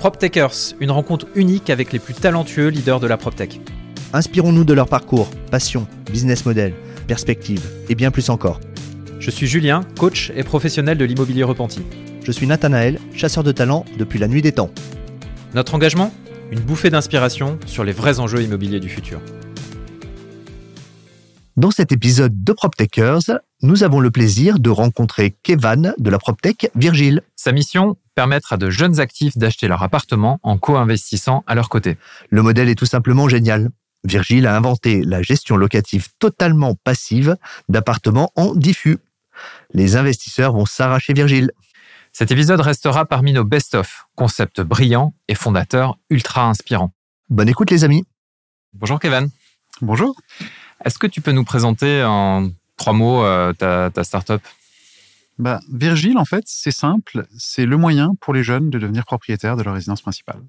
PropTechers, une rencontre unique avec les plus talentueux leaders de la PropTech. Inspirons-nous de leur parcours, passion, business model, perspective et bien plus encore. Je suis Julien, coach et professionnel de l'immobilier repenti. Je suis Nathanaël, chasseur de talent depuis la nuit des temps. Notre engagement Une bouffée d'inspiration sur les vrais enjeux immobiliers du futur. Dans cet épisode de PropTechers, nous avons le plaisir de rencontrer Kevan de la PropTech Virgile. Sa mission Permettre à de jeunes actifs d'acheter leur appartement en co-investissant à leur côté. Le modèle est tout simplement génial. Virgile a inventé la gestion locative totalement passive d'appartements en diffus. Les investisseurs vont s'arracher Virgile. Cet épisode restera parmi nos best-of, concept brillant et fondateur ultra inspirant. Bonne écoute les amis. Bonjour Kevin. Bonjour. Est-ce que tu peux nous présenter en trois mots euh, ta, ta startup? Bah, Virgile, en fait, c'est simple. C'est le moyen pour les jeunes de devenir propriétaires de leur résidence principale.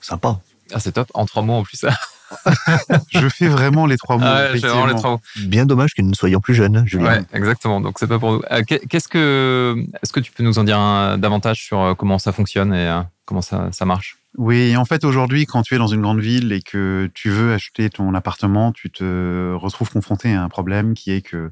Sympa. Ah, c'est top. En trois mots en plus. je fais vraiment les trois mots. Ah ouais, vraiment les trois mots. Bien dommage que nous ne soyons plus jeunes, Julien. Ouais, exactement. Donc c'est pas pour nous. Euh, qu'est-ce que, est-ce que tu peux nous en dire un, davantage sur euh, comment ça fonctionne et euh, comment ça, ça marche? Oui, en fait, aujourd'hui, quand tu es dans une grande ville et que tu veux acheter ton appartement, tu te retrouves confronté à un problème qui est que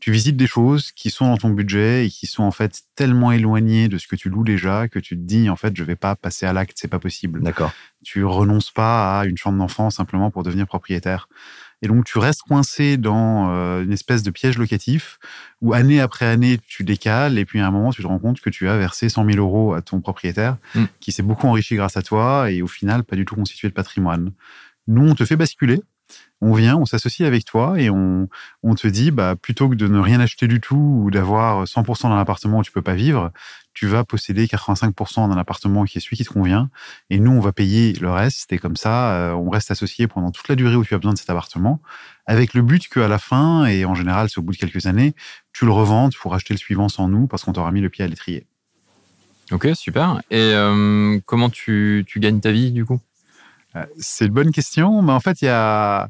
tu visites des choses qui sont dans ton budget et qui sont en fait tellement éloignées de ce que tu loues déjà que tu te dis en fait je vais pas passer à l'acte, c'est pas possible. D'accord. Tu renonces pas à une chambre d'enfant simplement pour devenir propriétaire. Et donc tu restes coincé dans euh, une espèce de piège locatif où année après année tu décales et puis à un moment tu te rends compte que tu as versé 100 000 euros à ton propriétaire mm. qui s'est beaucoup enrichi grâce à toi et au final pas du tout constitué de patrimoine. Nous on te fait basculer on vient, on s'associe avec toi et on, te dit, bah, plutôt que de ne rien acheter du tout ou d'avoir 100% d'un appartement où tu peux pas vivre, tu vas posséder 85% d'un appartement qui est celui qui te convient et nous, on va payer le reste et comme ça, euh, on reste associé pendant toute la durée où tu as besoin de cet appartement avec le but qu'à la fin, et en général, c'est au bout de quelques années, tu le revendes pour acheter le suivant sans nous parce qu'on t'aura mis le pied à l'étrier. Ok, super. Et euh, comment tu, gagnes ta vie du coup? C'est une bonne question, mais en fait, il y a,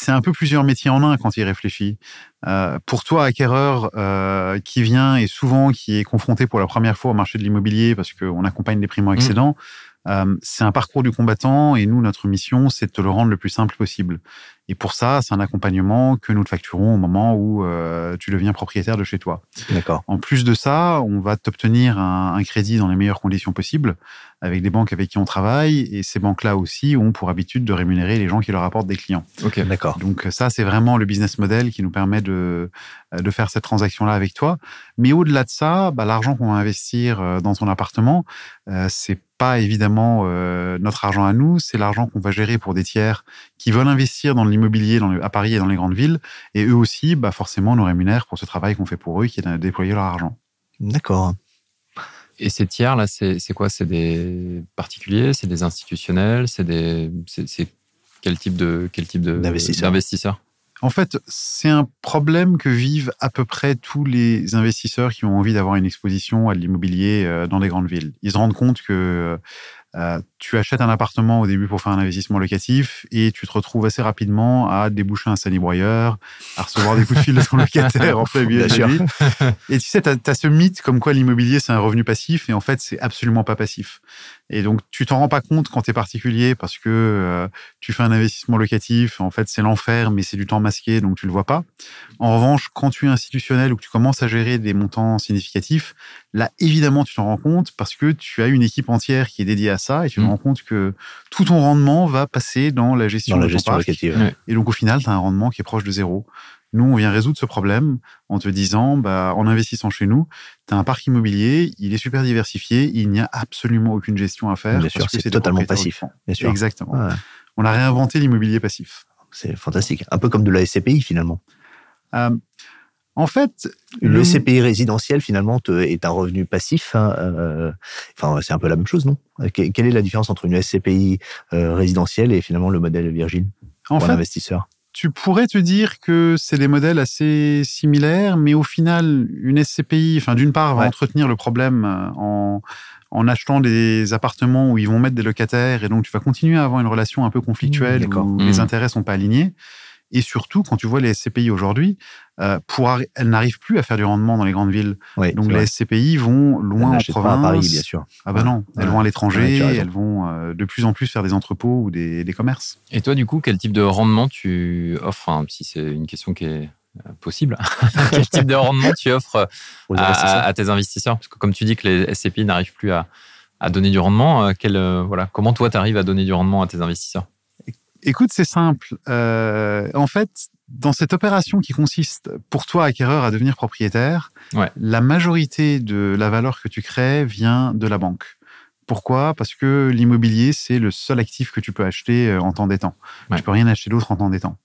c'est un peu plusieurs métiers en un quand il réfléchit. Euh, pour toi, acquéreur euh, qui vient et souvent qui est confronté pour la première fois au marché de l'immobilier parce qu'on accompagne les primo-excédents, mmh. c'est un parcours du combattant et nous, notre mission, c'est de te le rendre le plus simple possible. Et pour ça, c'est un accompagnement que nous te facturons au moment où tu deviens propriétaire de chez toi. D'accord. En plus de ça, on va t'obtenir un, un, crédit dans les meilleures conditions possibles avec des banques avec qui on travaille. Et ces banques-là aussi ont pour habitude de rémunérer les gens qui leur apportent des clients. Ok, d'accord. Donc ça, c'est vraiment le business model qui nous permet de, de faire cette transaction-là avec toi. Mais au-delà de ça, bah, l'argent qu'on va investir euh, dans ton appartement, euh, c'est pas évidemment euh, notre argent à nous, c'est l'argent qu'on va gérer pour des tiers qui veulent investir dans l'immobilier à Paris et dans les grandes villes. Et eux aussi, bah, forcément, nous rémunèrent pour ce travail qu'on fait pour eux, qui est de déployer leur argent. D'accord. Et ces tiers là, c'est quoi? C'est des particuliers, c'est des institutionnels, c'est des, c'est quel type de quel type d'investisseurs. En fait, c'est un problème que vivent à peu près tous les investisseurs qui ont envie d'avoir une exposition à l'immobilier euh, dans des grandes villes. Ils se rendent compte que euh, tu achètes un appartement au début pour faire un investissement locatif et tu te retrouves assez rapidement à déboucher un sanibroyeur, à recevoir des coups de fil de ton locataire en plein milieu de la nuit. Et tu sais, tu as, ce mythe comme quoi l'immobilier, c'est un revenu passif et en fait, c'est absolument pas passif. Et donc, tu t'en rends pas compte quand tu es particulier parce que euh, tu fais un investissement locatif. En fait, c'est l'enfer, mais c'est du temps masqué, donc tu le vois pas. En revanche, quand tu es institutionnel ou que tu commences à gérer des montants significatifs, là, évidemment, tu t'en rends compte parce que tu as une équipe entière qui est dédiée à ça et tu mmh. Rends compte que tout ton rendement va passer dans la gestion dans la de gestion locative. Et donc, au final, tu as un rendement qui est proche de zéro. Nous, on vient résoudre ce problème en te disant, bah, en investissant chez nous, tu as un parc immobilier, il est super diversifié, il n'y a absolument aucune gestion à faire. Bien sûr, c'est totalement passif. Bien sûr. Exactement. On a réinventé l'immobilier passif. C'est fantastique. Un peu comme de la SCPI finalement. Euh, en fait, le, SCPI résidentiel finalement est un revenu passif. Hein, euh, enfin, c'est un peu la même chose, non? Quelle est la différence entre une SCPI euh, résidentielle et finalement le modèle Virgin en pour fait, tu pourrais te dire que c'est des modèles assez similaires, mais au final, une SCPI, enfin, d'une part, va entretenir le problème euh, en, en achetant des appartements où ils vont mettre des locataires, et donc tu vas continuer à avoir une relation un peu conflictuelle mmh, où les mmh. intérêts sont pas alignés. Et surtout, quand tu vois les SCPI aujourd'hui, euh, pour elles n'arrivent plus à faire du rendement dans les grandes villes. Donc les SCPI vont loin en province. Pas à Paris, bien sûr. Ah ben non, elles vont à l'étranger, elles vont euh, de plus en plus faire des entrepôts ou des, commerces. Et toi, du coup, quel type de rendement tu offres? Si c'est une question qui est euh, possible, quel type de rendement tu offres à, tes investisseurs? Parce que comme tu dis que les SCPI n'arrivent plus à, donner du rendement, quel, voilà, comment toi, tu arrives à donner du rendement à tes investisseurs? Écoute, c'est simple. en fait, dans cette opération qui consiste pour toi, acquéreur, à devenir propriétaire, la majorité de la valeur que tu crées vient de la banque. Pourquoi? Parce que l'immobilier, c'est le seul actif que tu peux acheter euh, en temps d'étant. Tu Tu peux rien acheter d'autre en temps d'étant.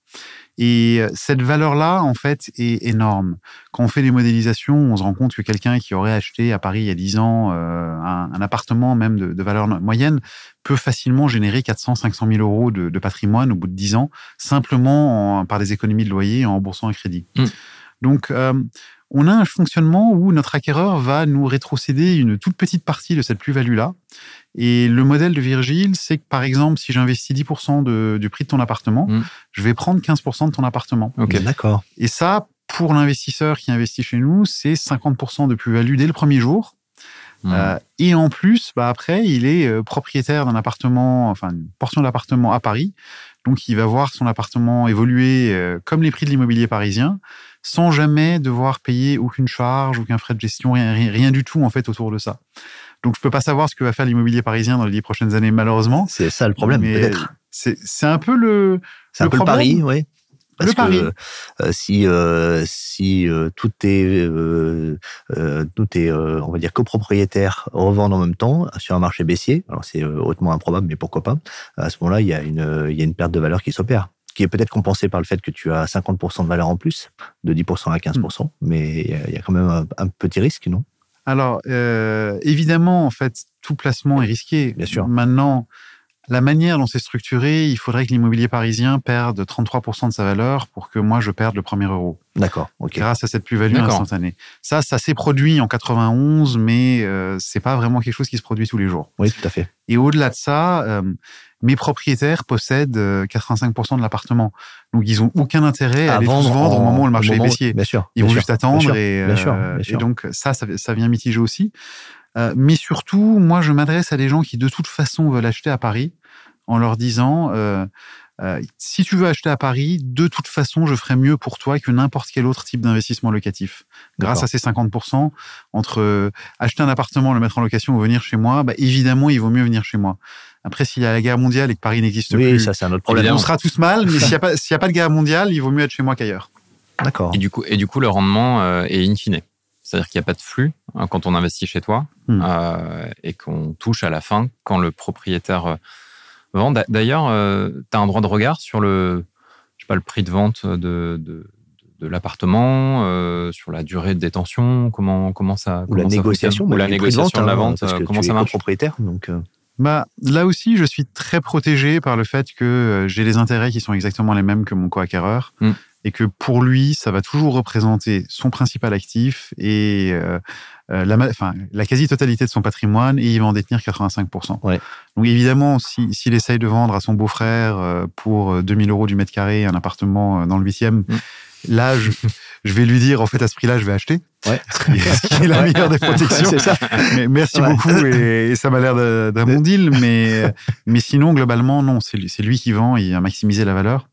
Et euh, cette valeur-là, en fait, est énorme. Quand on fait des modélisations, on se rend compte que quelqu'un qui aurait acheté à Paris il y a 10 ans euh, un, appartement même de, valeur moyenne peut facilement générer 400, 500 000 euros de, patrimoine au bout de 10 ans, simplement par des économies de loyer en remboursant un crédit. Mm. Donc, euh, on a un fonctionnement où notre acquéreur va nous rétrocéder une toute petite partie de cette plus-value-là. Et le modèle de Virgile, c'est que par exemple, si j'investis 10% du prix de ton appartement, mm. je vais prendre 15% de ton appartement. Ok, d'accord. Et ça, pour l'investisseur qui investit chez nous, c'est 50% de plus-value dès le premier jour. Mm. Euh, et en plus, bah après, il est euh, propriétaire d'un appartement, enfin une portion de l'appartement à Paris. Donc, il va voir son appartement évoluer euh, comme les prix de l'immobilier parisien sans jamais devoir payer aucune charge, aucun frais de gestion, rien, rien, du tout en fait autour de ça. Donc je peux pas savoir ce que va faire l'immobilier parisien dans les dix prochaines années malheureusement. C'est ça le problème peut-être. C'est un peu le. C'est un peu le pari, oui. Parce le que. Euh, si euh, si euh, tout est tout est on va dire copropriétaire revendre en même temps sur un marché baissier, alors c'est hautement improbable, mais pourquoi pas À ce moment-là, il y a une il y a une perte de valeur qui s'opère qui est peut-être compensé par le fait que tu as 50% de valeur en plus, de 10% à 15%, hmm. mais il y, a quand même un, petit risque, non? Alors, euh, évidemment, en fait, tout placement est risqué. Bien sûr. Maintenant, la manière dont c'est structuré, il faudrait que l'immobilier parisien perde 33% de sa valeur pour que moi je perde le premier euro. D'accord. Grâce à cette plus-value instantanée. Ça, ça s'est produit en 91, mais euh, c'est pas vraiment quelque chose qui se produit tous les jours. Oui, tout à fait. Et au-delà de ça, euh, mes propriétaires possèdent 85% euh, de l'appartement. Donc, ils ont aucun intérêt à, aller vendre, vendre au moment où le marché est baissier. Bien sûr. Ils vont juste attendre et, euh, et, donc ça, ça, vient mitiger aussi. Euh, mais surtout, moi, je m'adresse à des gens qui de toute façon veulent acheter à Paris en leur disant euh, euh, si tu veux acheter à Paris, de toute façon, je ferai mieux pour toi que n'importe quel autre type d'investissement locatif. Grâce à ces 50%, entre acheter un appartement, le mettre en location ou venir chez moi, bah, évidemment, il vaut mieux venir chez moi. Après, s'il y a la guerre mondiale et que Paris n'existe oui, plus, ça, c'est un autre problème. on sera tous mal, mais s'il n'y a, pas, a pas de guerre mondiale, il vaut mieux être chez moi qu'ailleurs. D'accord. Et du coup, et du coup, le rendement est in fine. C'est-à-dire qu'il n'y a pas de flux hein, quand on investit chez toi hmm. euh, et qu'on touche à la fin quand le propriétaire D'ailleurs, euh, tu as un droit de regard sur le, je sais pas, le prix de vente de, de, l'appartement, euh, sur la durée de détention, comment, comment ça. Ou la négociation, ou la négociation de, la hein, vente, euh, comment ça marche? propriétaire, donc. Bah, là aussi, je suis très protégé par le fait que j'ai des intérêts qui sont exactement les mêmes que mon co-acquéreur. Hmm. Et que pour lui, ça va toujours représenter son principal actif et euh, la, enfin, la quasi-totalité de son patrimoine et il va en détenir 85%. Ouais. Donc évidemment, s'il si, essaye de vendre à son beau-frère euh, pour 2000 euh, euros du mètre carré un appartement dans le 8e, mm. là, je, je, vais lui dire, en fait, à ce prix-là, je vais acheter. Ouais. Ce qui est la meilleure des protections. c'est ça. Mais merci beaucoup et, ça m'a l'air d'un bon deal. Mais, mais sinon, globalement, non, c'est lui, lui qui vend, il a maximisé la valeur.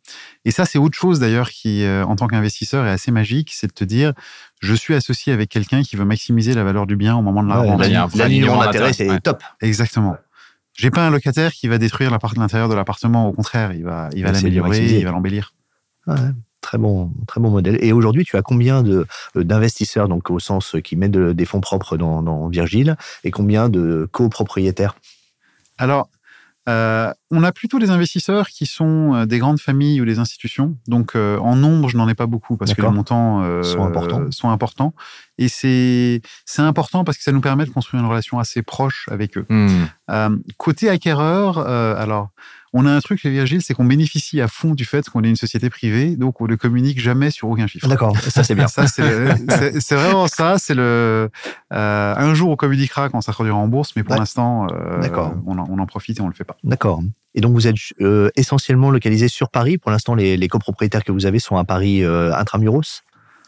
Et ça, c'est autre chose d'ailleurs qui, en tant qu'investisseur, est assez magique, c'est de te dire, je suis associé avec quelqu'un qui veut maximiser la valeur du bien au moment de la vente. L'alignement d'intérêt, c'est top. Exactement. J'ai pas un locataire qui va détruire l'intérieur de l'appartement. Au contraire, il va, il va l'améliorer, il va l'embellir. très bon, très bon modèle. Et aujourd'hui, tu as combien de euh, d'investisseurs, donc au sens qui mettent des fonds propres dans, dans Virgile, et combien de copropriétaires? Alors, euh, on a plutôt des investisseurs qui sont euh, des grandes familles ou des institutions. Donc, euh, en nombre, je n'en ai pas beaucoup parce que les montants sont, importants. sont importants. Et c'est important parce que ça nous permet de construire une relation assez proche avec eux. Hmm. côté acquéreur, alors, On a un truc chez Virgile, c'est qu'on bénéficie à fond du fait qu'on est une société privée, donc on ne communique jamais sur aucun chiffre. D'accord, ça c'est bien. ça c'est vraiment ça. C'est le euh, un jour on communiquera quand ça sera en bourse, mais pour l'instant, euh, on, on, en profite et on le fait pas. D'accord. Et donc vous êtes euh, essentiellement localisé sur Paris. Pour l'instant, les, les, copropriétaires que vous avez sont à Paris intramuros?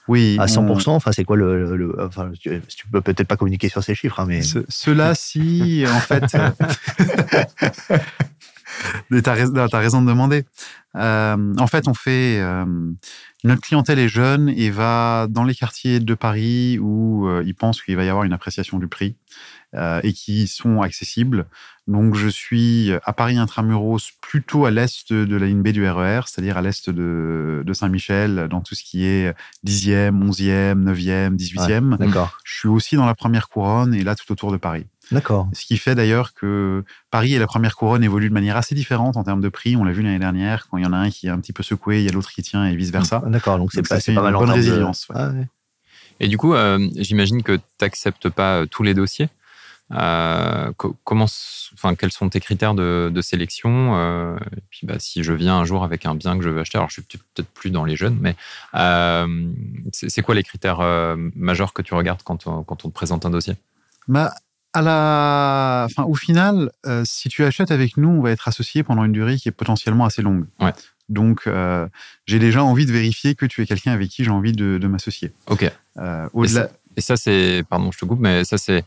Oui. À 100%, enfin, c'est quoi le, enfin, tu, peux peut-être pas communiquer sur ces chiffres, hein, mais. Cela, si, en fait. raison, as raison de demander. Euh, en fait, on fait. Euh, notre clientèle est jeune et va dans les quartiers de Paris où euh, ils pensent qu'il va y avoir une appréciation du prix et qui sont accessibles. Donc, je suis à Paris intramuros, plutôt à l'est de la ligne B du RER, e c'est-à-dire à l'est de, Saint-Michel, dans tout ce qui est 10e, 11e, 9e, 18e. D'accord. Je suis aussi dans la première couronne et là, tout autour de Paris. D'accord. Ce qui fait d'ailleurs que Paris et la première couronne évoluent de manière assez différente en termes de prix. On l'a vu l'année dernière, quand il y en a un qui est un petit peu secoué, il y a l'autre qui tient et vice-versa. D'accord, donc c'est pas, pas mal bonne résilience. Ah et du coup, euh, j'imagine que tu n'acceptes pas euh, tous les dossiers. Euh, comment, enfin, quels sont tes critères de, sélection euh, et puis, bah, si je viens un jour avec un bien que je veux acheter, alors je suis peut-être plus dans les jeunes, mais euh, c'est quoi les critères majeurs que tu regardes quand on, quand on te présente un dossier? Bah, à la, enfin, au final, si tu achètes avec nous, on va être associé pendant une durée qui est potentiellement assez longue. Ouais. Donc, j'ai déjà envie de vérifier que tu es quelqu'un avec qui j'ai envie de, m'associer. Ok. au-delà. Et ça, c'est, pardon, je te coupe, mais ça, c'est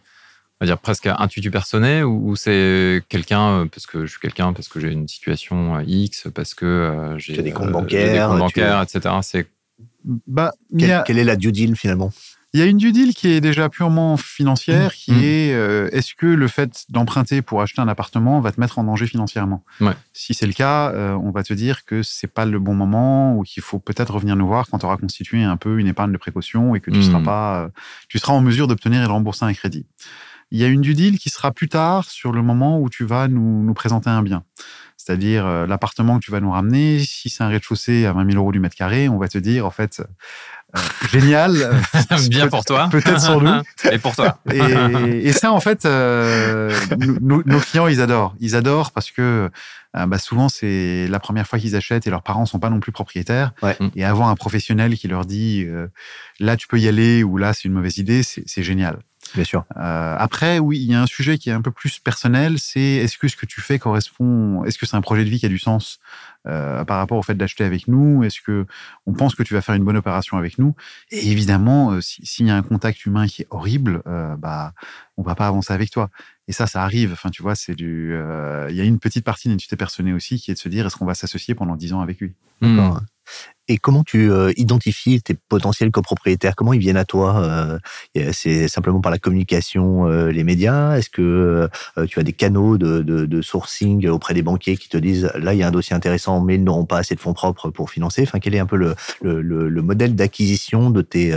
on va dire presque intuitu personnel ou, c'est quelqu'un euh, parce que je suis quelqu'un parce que j'ai une situation euh, X parce que euh, j'ai des comptes bancaires, des bancaires etc. C'est bah, quelle, est la due deal finalement? Il y a une due deal qui est déjà purement financière, qui mmh. est est-ce que le fait d'emprunter pour acheter un appartement va te mettre en danger financièrement? Ouais. Si c'est le cas, on va te dire que c'est pas le bon moment ou qu'il faut peut-être revenir nous voir quand tu auras constitué un peu une épargne de précaution et que tu mmh. seras pas, tu seras en mesure d'obtenir et de rembourser un crédit. Il y a une due deal qui sera plus tard sur le moment où tu vas nous, nous présenter un bien. C'est-à-dire euh, l'appartement que tu vas nous ramener, si c'est un rez-de-chaussée à 20 000 euros du mètre carré, on va te dire en fait euh, génial, bien pour toi, peut-être sur nous et pour toi. Et, ça en fait, euh, nos clients ils adorent, ils adorent parce que bah, souvent c'est la première fois qu'ils achètent et leurs parents sont pas non plus propriétaires. Et avoir un professionnel qui leur dit là tu peux y aller ou là c'est une mauvaise idée, c'est génial. Bien sûr. Euh, après, oui, il y a un sujet qui est un peu plus personnel, c'est est-ce que ce que tu fais correspond, est-ce que c'est un projet de vie qui a du sens euh, par rapport au fait d'acheter avec nous? Est-ce que on pense que tu vas faire une bonne opération avec nous? Et évidemment, euh, s'il y a un contact humain qui est horrible, euh, bah, on va pas avancer avec toi. Et ça, ça arrive. Enfin, tu vois, c'est du. Il y a une petite partie d'identité personnelle aussi qui est de se dire est-ce qu'on va s'associer pendant dix ans avec lui? Hmm. Et comment tu euh, identifies tes potentiels copropriétaires? Comment ils viennent à toi euh, C'est simplement par la communication, euh, les médias? Est-ce que tu as des canaux de, sourcing auprès des banquiers qui te disent là il y a un dossier intéressant mais ils n'auront pas assez de fonds propres pour financer? Quel est un peu le modèle d'acquisition de tes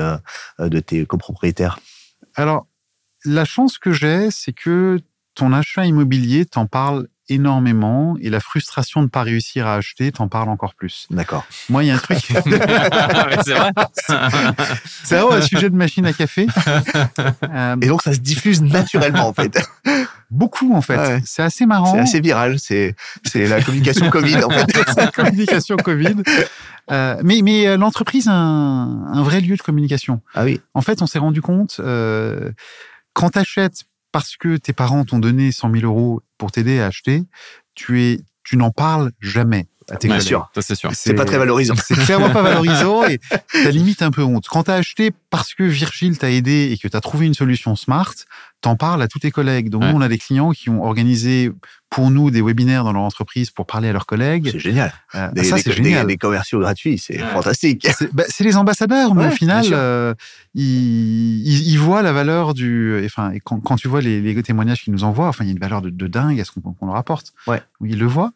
de tes copropriétaires? Alors, la chance que j'ai, c'est que ton achat immobilier t'en parle énormément et la frustration de ne pas réussir à acheter t'en parle encore plus. D'accord. Moi, il y a un truc. c'est vrai. c'est un sujet de machine à café. Et donc, ça se diffuse naturellement, en fait. Beaucoup, en fait. C'est assez marrant. C'est assez viral. C'est, c'est la communication Covid, en fait. c'est la communication Covid. Euh, mais mais euh, l'entreprise a un, un, vrai lieu de communication. Ah oui. En fait, on s'est rendu compte, euh, quand tu achètes parce que tes parents t'ont donné 100 000 euros pour t'aider à acheter, tu es, tu n'en parles jamais tes Bien sûr, c'est sûr. C'est pas très valorisant. C'est clairement pas valorisant et t'as limite un peu honte. Quand t'as acheté parce que Virgile t'a aidé et que t'as trouvé une solution smart, t'en parles à tous tes collègues. Donc, nous, on a des clients qui ont organisé pour nous des webinaires dans leur entreprise pour parler à leurs collègues. C'est génial. Euh, des, ça, c'est génial. Des, commerciaux gratuits, c'est fantastique. Bah, c'est les ambassadeurs, mais au final, euh, ils, ils, voient la valeur du. Enfin, quand, quand tu vois les, les, témoignages qu'ils nous envoient, enfin, il y a une valeur de, de dingue à ce qu'on leur apporte. Ouais. Ils le voient.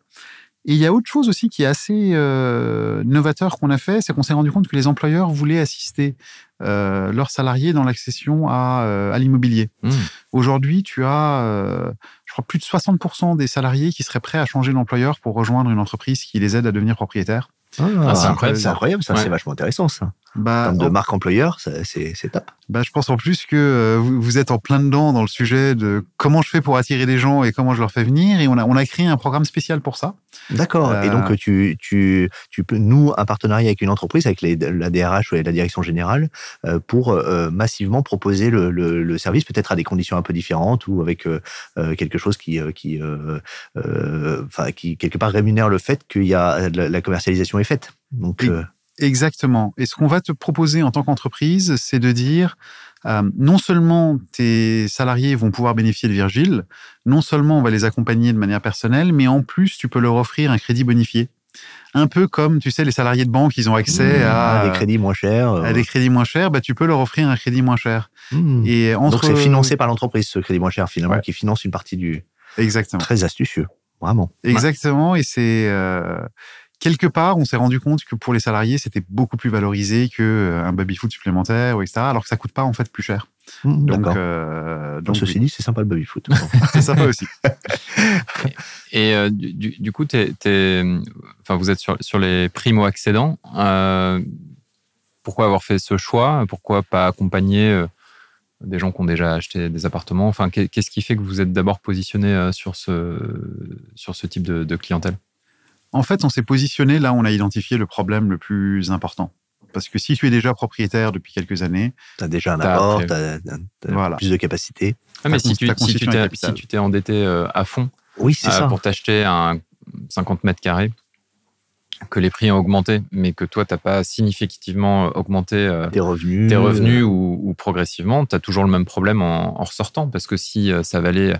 Et il y a autre chose aussi qui est assez euh, novateur qu'on a fait, c'est qu'on s'est rendu compte que les employeurs voulaient assister euh, leurs salariés dans l'accession à, euh, à l'immobilier. Mmh. Aujourd'hui, tu as, euh, je crois, plus de 60% des salariés qui seraient prêts à changer d'employeur pour rejoindre une entreprise qui les aide à devenir propriétaires. Ah, c'est incroyable, incroyable, ça, c'est vachement intéressant ça. Bah, de marque employeur, c'est top. Bah, je pense en plus que euh, vous êtes en plein dedans dans le sujet de comment je fais pour attirer des gens et comment je leur fais venir. Et on a, on a créé un programme spécial pour ça. D'accord. Et donc, Euh, tu, tu, tu peux, nous, un partenariat avec une entreprise, avec les- la DRH ou la direction générale, euh, pour massivement proposer le, le, le service, peut-être à des conditions un peu différentes ou avec quelque chose qui, qui, enfin, qui, quelque part, rémunère le fait qu'il y a la, la commercialisation est faite. Donc, Oui. Exactement. Et ce qu'on va te proposer en tant qu'entreprise, c'est de dire, euh, non seulement tes salariés vont pouvoir bénéficier de Virgile, non seulement on va les accompagner de manière personnelle, mais en plus, tu peux leur offrir un crédit bonifié. Un peu comme, tu sais, les salariés de banque, ils ont accès à, à des crédits moins chers. euh, à des crédits moins chers, bah, tu peux leur offrir un crédit moins cher. hmm. Et entre... Donc, c'est financé par l'entreprise, ce crédit moins cher, finalement, Ouais. qui finance une partie du. Exactement. Très astucieux. Vraiment. Exactement. Et c'est euh, quelque part, on s'est rendu compte que pour les salariés, c'était beaucoup plus valorisé que euh, un baby foot supplémentaire, ou etc. Alors que ça coûte pas en fait plus cher. Hmm, Donc, D'accord. euh, Donc, donc ceci oui, dit, c'est sympa le baby foot. c'est sympa aussi. Et euh, du, coup, enfin, vous êtes sur, sur les primo-accédants. Euh, pourquoi avoir fait ce choix? Pourquoi pas accompagner euh, des gens qui ont déjà acheté des appartements? Enfin, qu'est- qu'est-ce qui fait que vous êtes d'abord positionné sur ce, sur ce type de, de clientèle? En fait, on s'est positionné là, on a identifié le problème le plus important. Parce que si tu es déjà propriétaire depuis quelques années, Tu as déjà un T'as apport, tu as, Voilà. plus de capacité. ah, mais si tu si t'es si endetté euh, à fond Oui, c'est euh, ça. pour t'acheter un 50 mètres carrés, que les prix ont augmenté, mais que toi, tu n'as pas significativement augmenté euh, Tes revenus. tes revenus euh, ou, ou progressivement, tu as toujours le même problème en, en ressortant. Parce que si ça valait,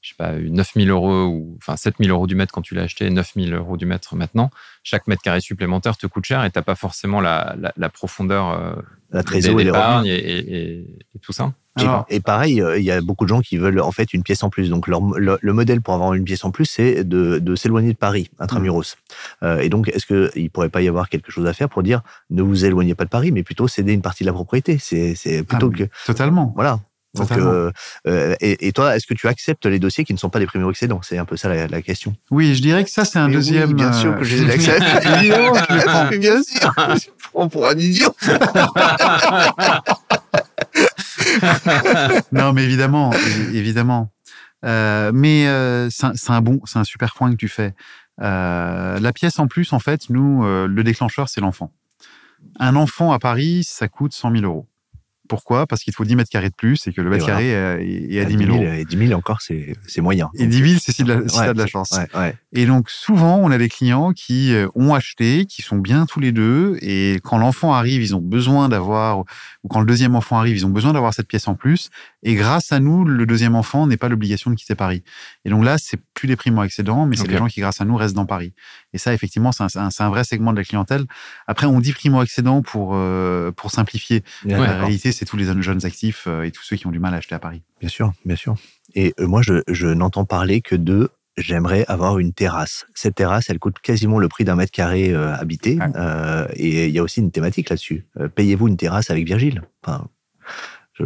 je sais pas, 9000 euros ou enfin 7000 euros du mètre quand tu l'as acheté, 9000 euros du mètre maintenant, chaque mètre carré supplémentaire te coûte cher et tu n'as pas forcément la, la, la profondeur euh, la trésorerie et et, et- et- et tout ça. Et, Alors- et pareil, euh, il y a beaucoup de gens qui veulent en fait une pièce en plus. Donc leur- le, le modèle pour avoir une pièce en plus, c'est de, de s'éloigner de Paris, intramuros. Mmh. Euh, et donc, est-ce qu'il ne pourrait pas y avoir quelque chose à faire pour dire ne vous éloignez pas de Paris, mais plutôt céder une partie de la propriété C'est c'est plutôt Ah, que. totalement. Voilà. Donc, euh, euh, et, et toi, est-ce que tu acceptes les dossiers qui ne sont pas des primo-excédents C'est un peu ça la, la question. Oui, je dirais que ça, c'est un Mais oui, deuxième. bien sûr euh, que je l'accepte. Le prends. Bien sûr. Je prends pour un idiot. non, mais évidemment, évi- évidemment. Euh, mais euh, c'est un, un bon, c'est un super point que tu fais. Euh, la pièce en plus, en fait, nous, euh, le déclencheur, c'est l'enfant. Un enfant à Paris, ça coûte 100 000 euros. Pourquoi? Parce qu'il te faut 10 mètres carrés de plus et que le mètre voilà. carré euh, est, à 10 000 euros. Et 10 000 encore, c'est moyen. Et 10 000, c'est si, Ouais, t'as de la chance. Ouais, ouais. Et donc souvent, on a des clients qui euh, ont acheté, qui sont bien tous les deux, et quand l'enfant arrive, ils ont besoin d'avoir, ou quand le deuxième enfant arrive, ils ont besoin d'avoir cette pièce en plus. Et grâce à nous, le deuxième enfant n'est pas l'obligation de quitter Paris. Et donc là, c'est plus des primo-accédants, mais c'est Ok. des gens qui, grâce à nous, restent dans Paris. Et ça, effectivement, c'est un, vrai segment de la clientèle. Après, on dit primo-accédants pour euh, pour simplifier. Ouais, la d'accord. réalité, c'est tous les jeunes actifs euh, et tous ceux qui ont du mal à acheter à Paris. Bien sûr, bien sûr. Et euh, moi, je, je n'entends parler que de j'aimerais avoir une terrasse. Cette terrasse, elle coûte quasiment le prix d'un mètre carré euh, habité. Euh, et il y a aussi une thématique là-dessus. Euh, Payez-vous une terrasse avec Virgile? Enfin,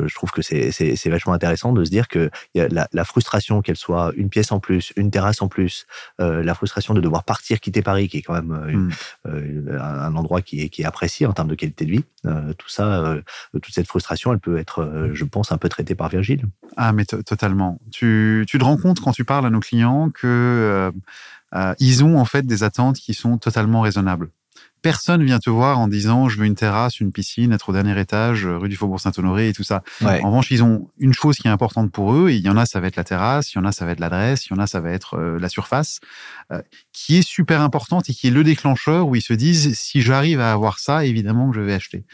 je, trouve que c'est vachement intéressant de se dire que il y a la, la frustration, qu'elle soit une pièce en plus, une terrasse en plus, euh, la frustration de devoir partir, quitter Paris, qui est quand même euh, une- Mm. euh, un endroit qui est, qui est apprécié en termes de qualité de vie. Euh, tout ça, toute cette frustration, elle peut être, je pense, un peu traitée par Virgile. Ah, mais to- totalement. Tu, tu te rends compte quand tu parles à nos clients que ils ont en fait des attentes qui sont totalement raisonnables. Personne vient te voir en disant je veux une terrasse, une piscine, être au dernier étage, rue du Faubourg Saint-Honoré et tout ça. Ouais. En revanche, ils ont une chose qui est importante pour eux. Et il y en a, ça va être la terrasse, il y en a, ça va être l'adresse, il y en a, ça va être euh, la surface, euh, qui est super importante et qui est le déclencheur où ils se disent si j'arrive à avoir ça, évidemment que je vais acheter.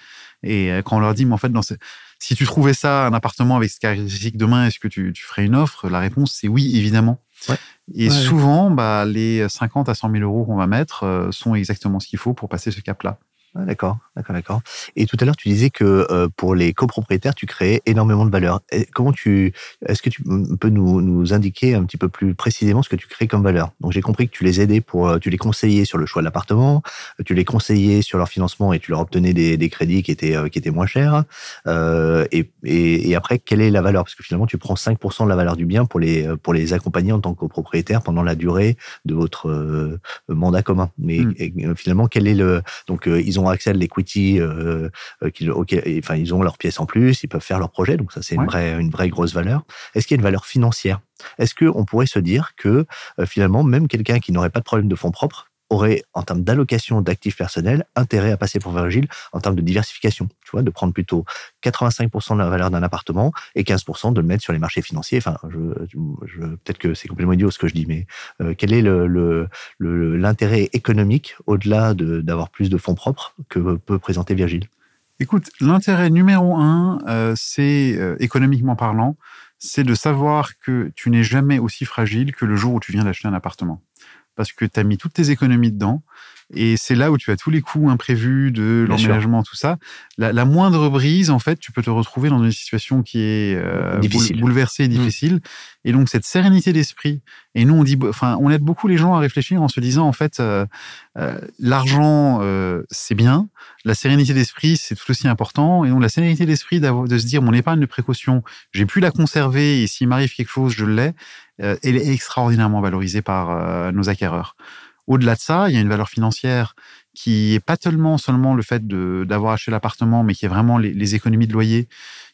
Et euh, quand on leur dit mais en fait dans ce- si tu trouvais ça, un appartement avec ce caractéristique demain, est-ce que tu, tu ferais une offre? La réponse, c'est oui, évidemment. Ouais. Et Ouais. souvent, bah, les 50 à 100 000 euros qu'on va mettre euh, sont exactement ce qu'il faut pour passer ce cap-là. Ah, d'accord, d'accord, d'accord. Et tout à l'heure, tu disais que euh, pour les copropriétaires, tu créais énormément de valeur. Et comment tu, est-ce que tu peux nous, nous indiquer un petit peu plus précisément ce que tu crées comme valeur? Donc, j'ai compris que tu les aidais pour, euh, tu les conseillais sur le choix de l'appartement, tu les conseillais sur leur financement et tu leur obtenais des, des crédits qui étaient, euh, qui étaient moins chers. Euh, et, et, et après, quelle est la valeur? Parce que finalement, tu prends 5% de la valeur du bien pour les, pour les accompagner en tant que copropriétaire pendant la durée de votre mandat commun. Mais Mm. et, euh, finalement, quel est le, donc, ils ils ont accès à l'equity, euh, enfin, ils ont leurs pièces en plus, ils peuvent faire leur projet. Donc ça, c'est une vraie, une vraie grosse valeur. Est-ce qu'il y a une valeur financière? Est-ce qu'on pourrait se dire que finalement, même quelqu'un qui n'aurait pas de problème de fonds propres aurait, en termes d'allocation d'actifs personnels, intérêt à passer pour Virgile en termes de diversification. Tu vois, de prendre plutôt 85% de la valeur d'un appartement et 15% de le mettre sur les marchés financiers. Enfin, peut-être que c'est complètement idiot ce que je dis, mais euh, quel est l'intérêt économique au-delà d'avoir plus de fonds propres que peut présenter Virgile? Écoute, l'intérêt numéro un, euh, c'est euh, économiquement parlant, c'est de savoir que tu n'es jamais aussi fragile que le jour où tu viens d'acheter un appartement parce que tu as mis toutes tes économies dedans. Et c'est là où tu as tous les coûts imprévus de l'emménagement, tout ça. La, moindre brise, en fait, tu peux te retrouver dans une situation qui est euh, bouleversée et mmh. difficile. Et donc, cette sérénité d'esprit. Et nous, on dit, enfin, on aide beaucoup les gens à réfléchir en se disant, en fait, euh, euh, l'argent, c'est bien. La sérénité d'esprit, c'est tout aussi important. Et donc, la sérénité d'esprit de se dire, mon épargne de précaution, j'ai pu la conserver et s'il m'arrive quelque chose, je l'ai. Euh, elle est extraordinairement valorisée par euh, nos acquéreurs. Au-delà de ça, il y a une valeur financière qui est pas tellement seulement le fait d'avoir acheté l'appartement, mais qui est vraiment les, économies de loyer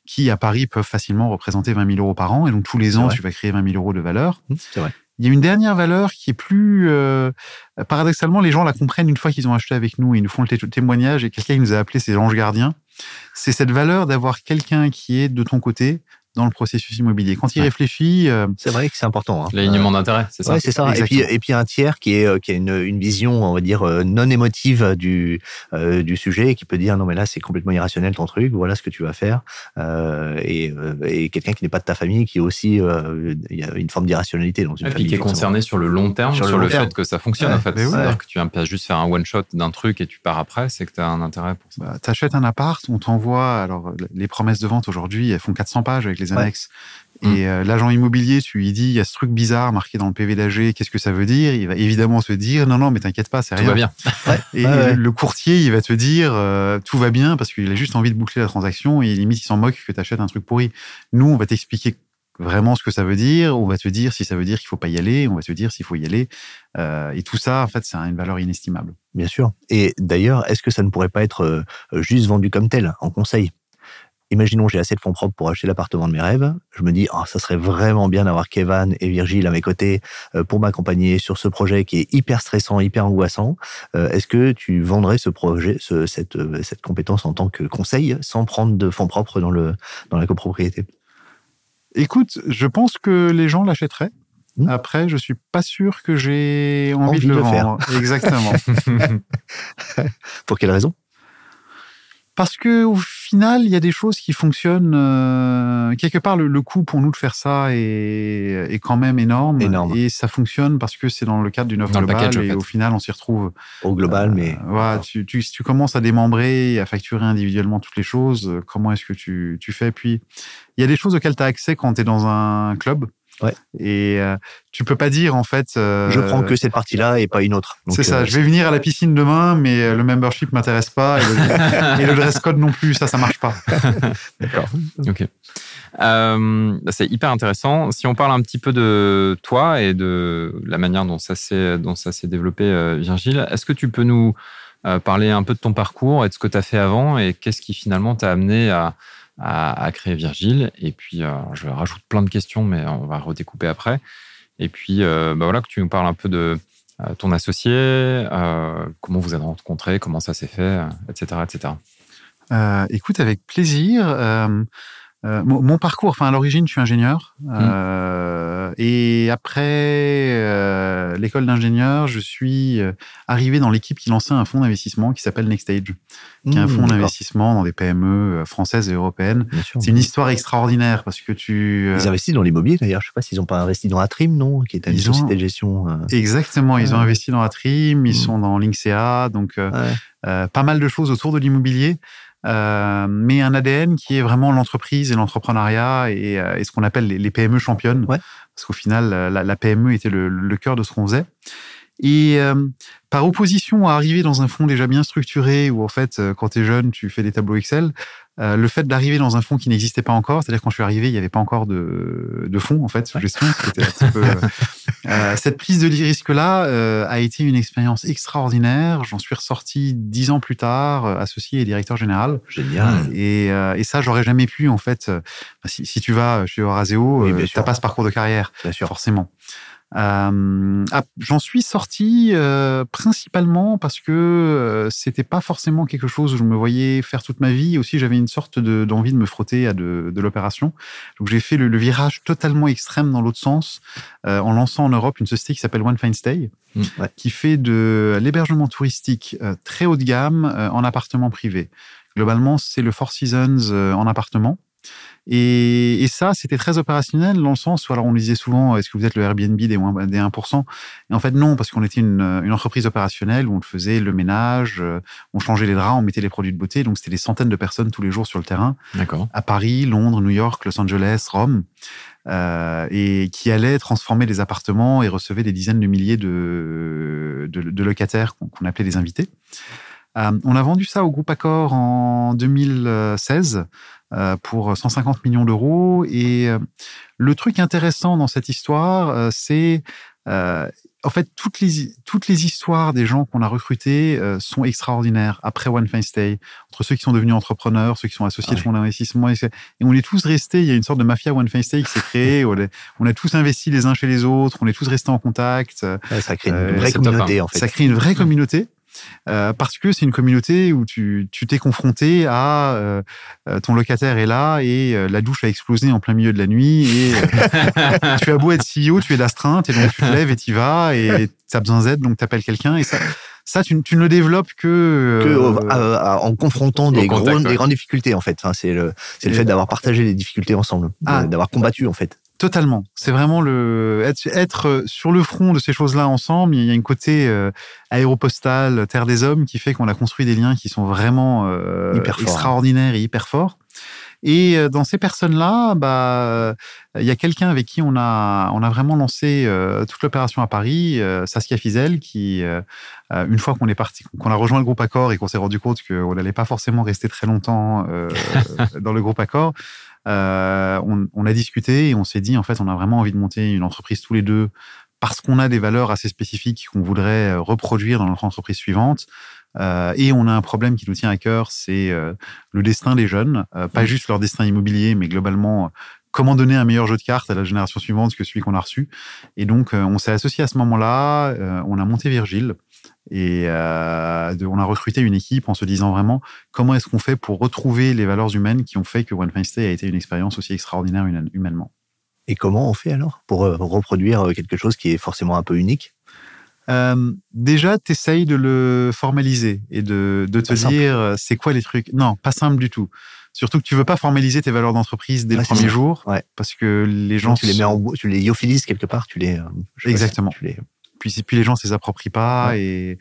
qui, à Paris, peuvent facilement représenter 20 000 euros par an. Et donc, tous les ans, tu vas créer 20 000 euros de valeur. Mmh, c'est vrai. Il y a une dernière valeur qui est plus... Euh, paradoxalement, les gens la comprennent une fois qu'ils ont acheté avec nous et ils nous font le témoignage. Et quelqu'un nous a appelé, c'est l'ange gardien. C'est cette valeur d'avoir quelqu'un qui est de ton côté, dans le processus immobilier. Quand il réfléchit, euh, c'est vrai que c'est important. Hein. L'alignement d'intérêt, c'est ça. Ouais, c'est ça. Et puis, et puis un tiers qui est euh, qui a une, une vision, on va dire euh, non émotive du du sujet, qui peut dire non mais là c'est complètement irrationnel ton truc. Voilà ce que tu vas faire. et, et quelqu'un qui n'est pas de ta famille, qui est aussi il y a une forme d'irrationalité dans une famille. Et qui est concerné sur le long terme, sur, le, fait que ça fonctionne en fait. C'est-à-dire que tu viens pas juste faire un one shot d'un truc et tu pars après, c'est que tu as un intérêt pour ça. Bah, T'achètes un appart, on t'envoie alors les promesses de vente aujourd'hui, elles font 400 pages avec les annexes. Et mm. euh, l'agent immobilier, tu lui dis, il y a ce truc bizarre marqué dans le PV d'AG, qu'est-ce que ça veut dire? Il va évidemment se dire, non, non, mais t'inquiète pas, c'est rien. Tout va bien. Et le courtier, il va te dire, euh, tout va bien, parce qu'il a juste envie de boucler la transaction, et limite, il s'en moque que tu achètes un truc pourri. Nous, on va t'expliquer vraiment ce que ça veut dire, on va te dire si ça veut dire qu'il faut pas y aller, on va te dire s'il faut y aller. Euh, et tout ça, en fait, c'est une valeur inestimable. Bien sûr. Et d'ailleurs, est-ce que ça ne pourrait pas être juste vendu comme tel, en conseil? Imaginons j'ai assez de fonds propres pour acheter l'appartement de mes rêves. Je me dis, oh, ça serait vraiment bien d'avoir Kevin et Virgile à mes côtés euh, pour m'accompagner sur ce projet qui est hyper stressant, hyper angoissant. Euh, est-ce que tu vendrais ce projet, cette, euh, cette compétence en tant que conseil sans prendre de fonds propres dans, le, dans la copropriété? Écoute, je pense que les gens l'achèteraient. Hmm. Après, je suis pas sûr que j'ai envie, de le, faire. Exactement. pour quelle raison? Parce que au final, il y a des choses qui fonctionnent. Euh, quelque part, le, coût pour nous de faire ça est, est quand même énorme, énorme, Et ça fonctionne parce que c'est dans le cadre d'une offre globale. et au final, on s'y retrouve. Au global, mais. Euh, voilà, tu, tu, si tu commences à démembrer et à facturer individuellement toutes les choses, comment est-ce que tu, tu fais? Puis, il y a des choses auxquelles tu as accès quand tu es dans un club. Ouais. Et euh, tu peux pas dire en fait. Euh, je prends que cette partie-là et pas une autre. C'est ça. Euh, je vais venir à la piscine demain, mais le membership m'intéresse pas et le, dress code non plus. Ça, ça marche pas. D'accord. Ok. c'est hyper intéressant. Si on parle un petit peu de toi et de la manière dont ça s'est dont ça s'est développé, Virgile, est-ce que tu peux nous parler un peu de ton parcours et de ce que tu as fait avant et qu'est-ce qui finalement t'a amené à à, créer Virgile. Et puis, euh, je rajoute plein de questions, mais on va redécouper après. Et puis, euh, bah voilà, que tu nous parles un peu de euh, ton associé, comment vous êtes rencontrés, comment ça s'est fait, etc. etc. écoute, avec plaisir. Euh, mon, parcours, enfin à l'origine, je suis ingénieur. Mmh. Euh, et après euh, l'école d'ingénieur, je suis arrivé dans l'équipe qui lançait un fonds d'investissement qui s'appelle Nextage, qui est un mmh, fonds d'investissement dans des PME françaises et européennes. C'est une histoire extraordinaire parce que tu... Ils investissent dans l'immobilier d'ailleurs. Je sais pas s'ils n'ont pas investi dans Atrim, non Qui est une société de gestion. Exactement, ils ont investi dans Atrim, ils mmh. sont dans Linksea, donc pas mal de choses autour de l'immobilier. Euh, mais un ADN qui est vraiment l'entreprise et l'entrepreneuriat et, euh, ce qu'on appelle les, PME championnes. Parce qu'au final, la, PME était le, cœur de ce qu'on faisait. Et euh, par opposition à arriver dans un fonds déjà bien structuré, où en fait, quand tu es jeune, tu fais des tableaux Excel, le fait d'arriver dans un fonds qui n'existait pas encore, c'est-à-dire quand je suis arrivé, il n'y avait pas encore de, de fonds en fait, sous gestion, c'était un petit peu Euh, cette prise de risque-là euh, a été une expérience extraordinaire. J'en suis ressorti dix ans plus tard, euh, associé et directeur général. Génial. Et, euh, et ça, j'aurais jamais pu, en fait. euh, si, si tu vas chez Euraseo, Oui, euh, t'as sûr. pas ce parcours de carrière, Bien sûr. forcément. Euh, ah, J'en suis sorti euh, principalement parce que euh, c'était pas forcément quelque chose où je me voyais faire toute ma vie. Aussi, j'avais une sorte de- d'envie de, me frotter à de, de l'opération. Donc, j'ai fait le, le virage totalement extrême dans l'autre sens euh, en lançant en Europe une société qui s'appelle One Fine Stay, Mm. Ouais. qui fait de l'hébergement touristique euh, très haut de gamme en appartement privé. Globalement, c'est le Four Seasons en appartement. Et, et ça, c'était très opérationnel dans le sens où, alors on nous disait souvent, est-ce que vous êtes le Airbnb des, moins- des 1% Et en fait, non, parce qu'on était une, une entreprise opérationnelle où on faisait le ménage, euh, on changeait les draps, on mettait les produits de beauté. Donc, c'était des centaines de personnes tous les jours sur le terrain, à Paris, Londres, New York, Los Angeles, Rome, euh, et qui allaient transformer des appartements et recevaient des dizaines de milliers de, de, de locataires qu'on qu'on appelait des invités. Euh, on a vendu ça au groupe Accor en 2016 euh, pour 150 millions d'euros. Et euh, le truc intéressant dans cette histoire, euh, c'est euh, en fait toutes les toutes les histoires des gens qu'on a recrutés euh, sont extraordinaires après One Fine Stay. Entre ceux qui sont devenus entrepreneurs, ceux qui sont associés Ah de fonds d'investissement, et on est tous restés. Il y a une sorte de mafia One Fine Stay qui s'est créée. on, est- on a tous investi les uns chez les autres. On est tous restés en contact. Ouais, ça crée une vraie top, communauté, hein. en fait. Ça crée une vraie communauté. Euh, parce que c'est une communauté où tu tu t'es confronté à euh, euh, ton locataire est là et euh, la douche a explosé en plein milieu de la nuit et euh, tu as beau être CEO, tu es d'astreinte et donc tu te lèves et tu vas et tu as besoin d'aide donc tu appelles quelqu'un et ça ça tu, tu ne le développes que, que euh, euh, euh, en confrontant des, contact, gros- ouais. des grandes difficultés en fait. Hein, c'est le, c'est le fait d'avoir partagé les difficultés ensemble, Ah. d'avoir combattu en fait. Totalement. C'est vraiment le être, être euh, sur le front de ces choses-là ensemble. Il y a une côté euh, aéropostale, terre des hommes, qui fait qu'on a construit des liens qui sont vraiment euh, Hyper extraordinaires et hyper forts. Et euh, dans ces personnes-là, bah, il y a quelqu'un avec qui on a, on a vraiment lancé euh, toute l'opération à Paris, euh, Saskia Fizel, qui, euh, une fois qu'on est parti, qu'on a rejoint le groupe Accor et qu'on s'est rendu compte qu'on n'allait pas forcément rester très longtemps dans le groupe Accor, euh, on, on a discuté et on s'est dit, en fait, on a vraiment envie de monter une entreprise tous les deux parce qu'on a des valeurs assez spécifiques qu'on voudrait euh, reproduire dans notre entreprise suivante. Euh, et on a un problème qui nous tient à cœur, c'est euh, le destin des jeunes, pas juste leur destin immobilier, mais globalement, comment donner un meilleur jeu de cartes à la génération suivante que celui qu'on a reçu. Et donc, on s'est associé à ce moment-là, on a monté Virgile, et euh, de- on a recruté une équipe en se disant vraiment comment est-ce qu'on fait pour retrouver les valeurs humaines qui ont fait que One Fine Stay a été une expérience aussi extraordinaire humaine- humainement? Et comment on fait alors pour euh, reproduire euh, quelque chose qui est forcément un peu unique? Euh, déjà, tu essayes de le formaliser et de, de te simple. dire c'est quoi les trucs. Non, pas simple du tout. Surtout que tu veux pas formaliser tes valeurs d'entreprise dès Ouais, le c'est premier ça. jour, Ouais. parce que les gens tu les mets en, tu les lyophilises quelque part, tu les sais Exactement. tu les, puis, puis les gens ne s'approprient pas Ouais. et,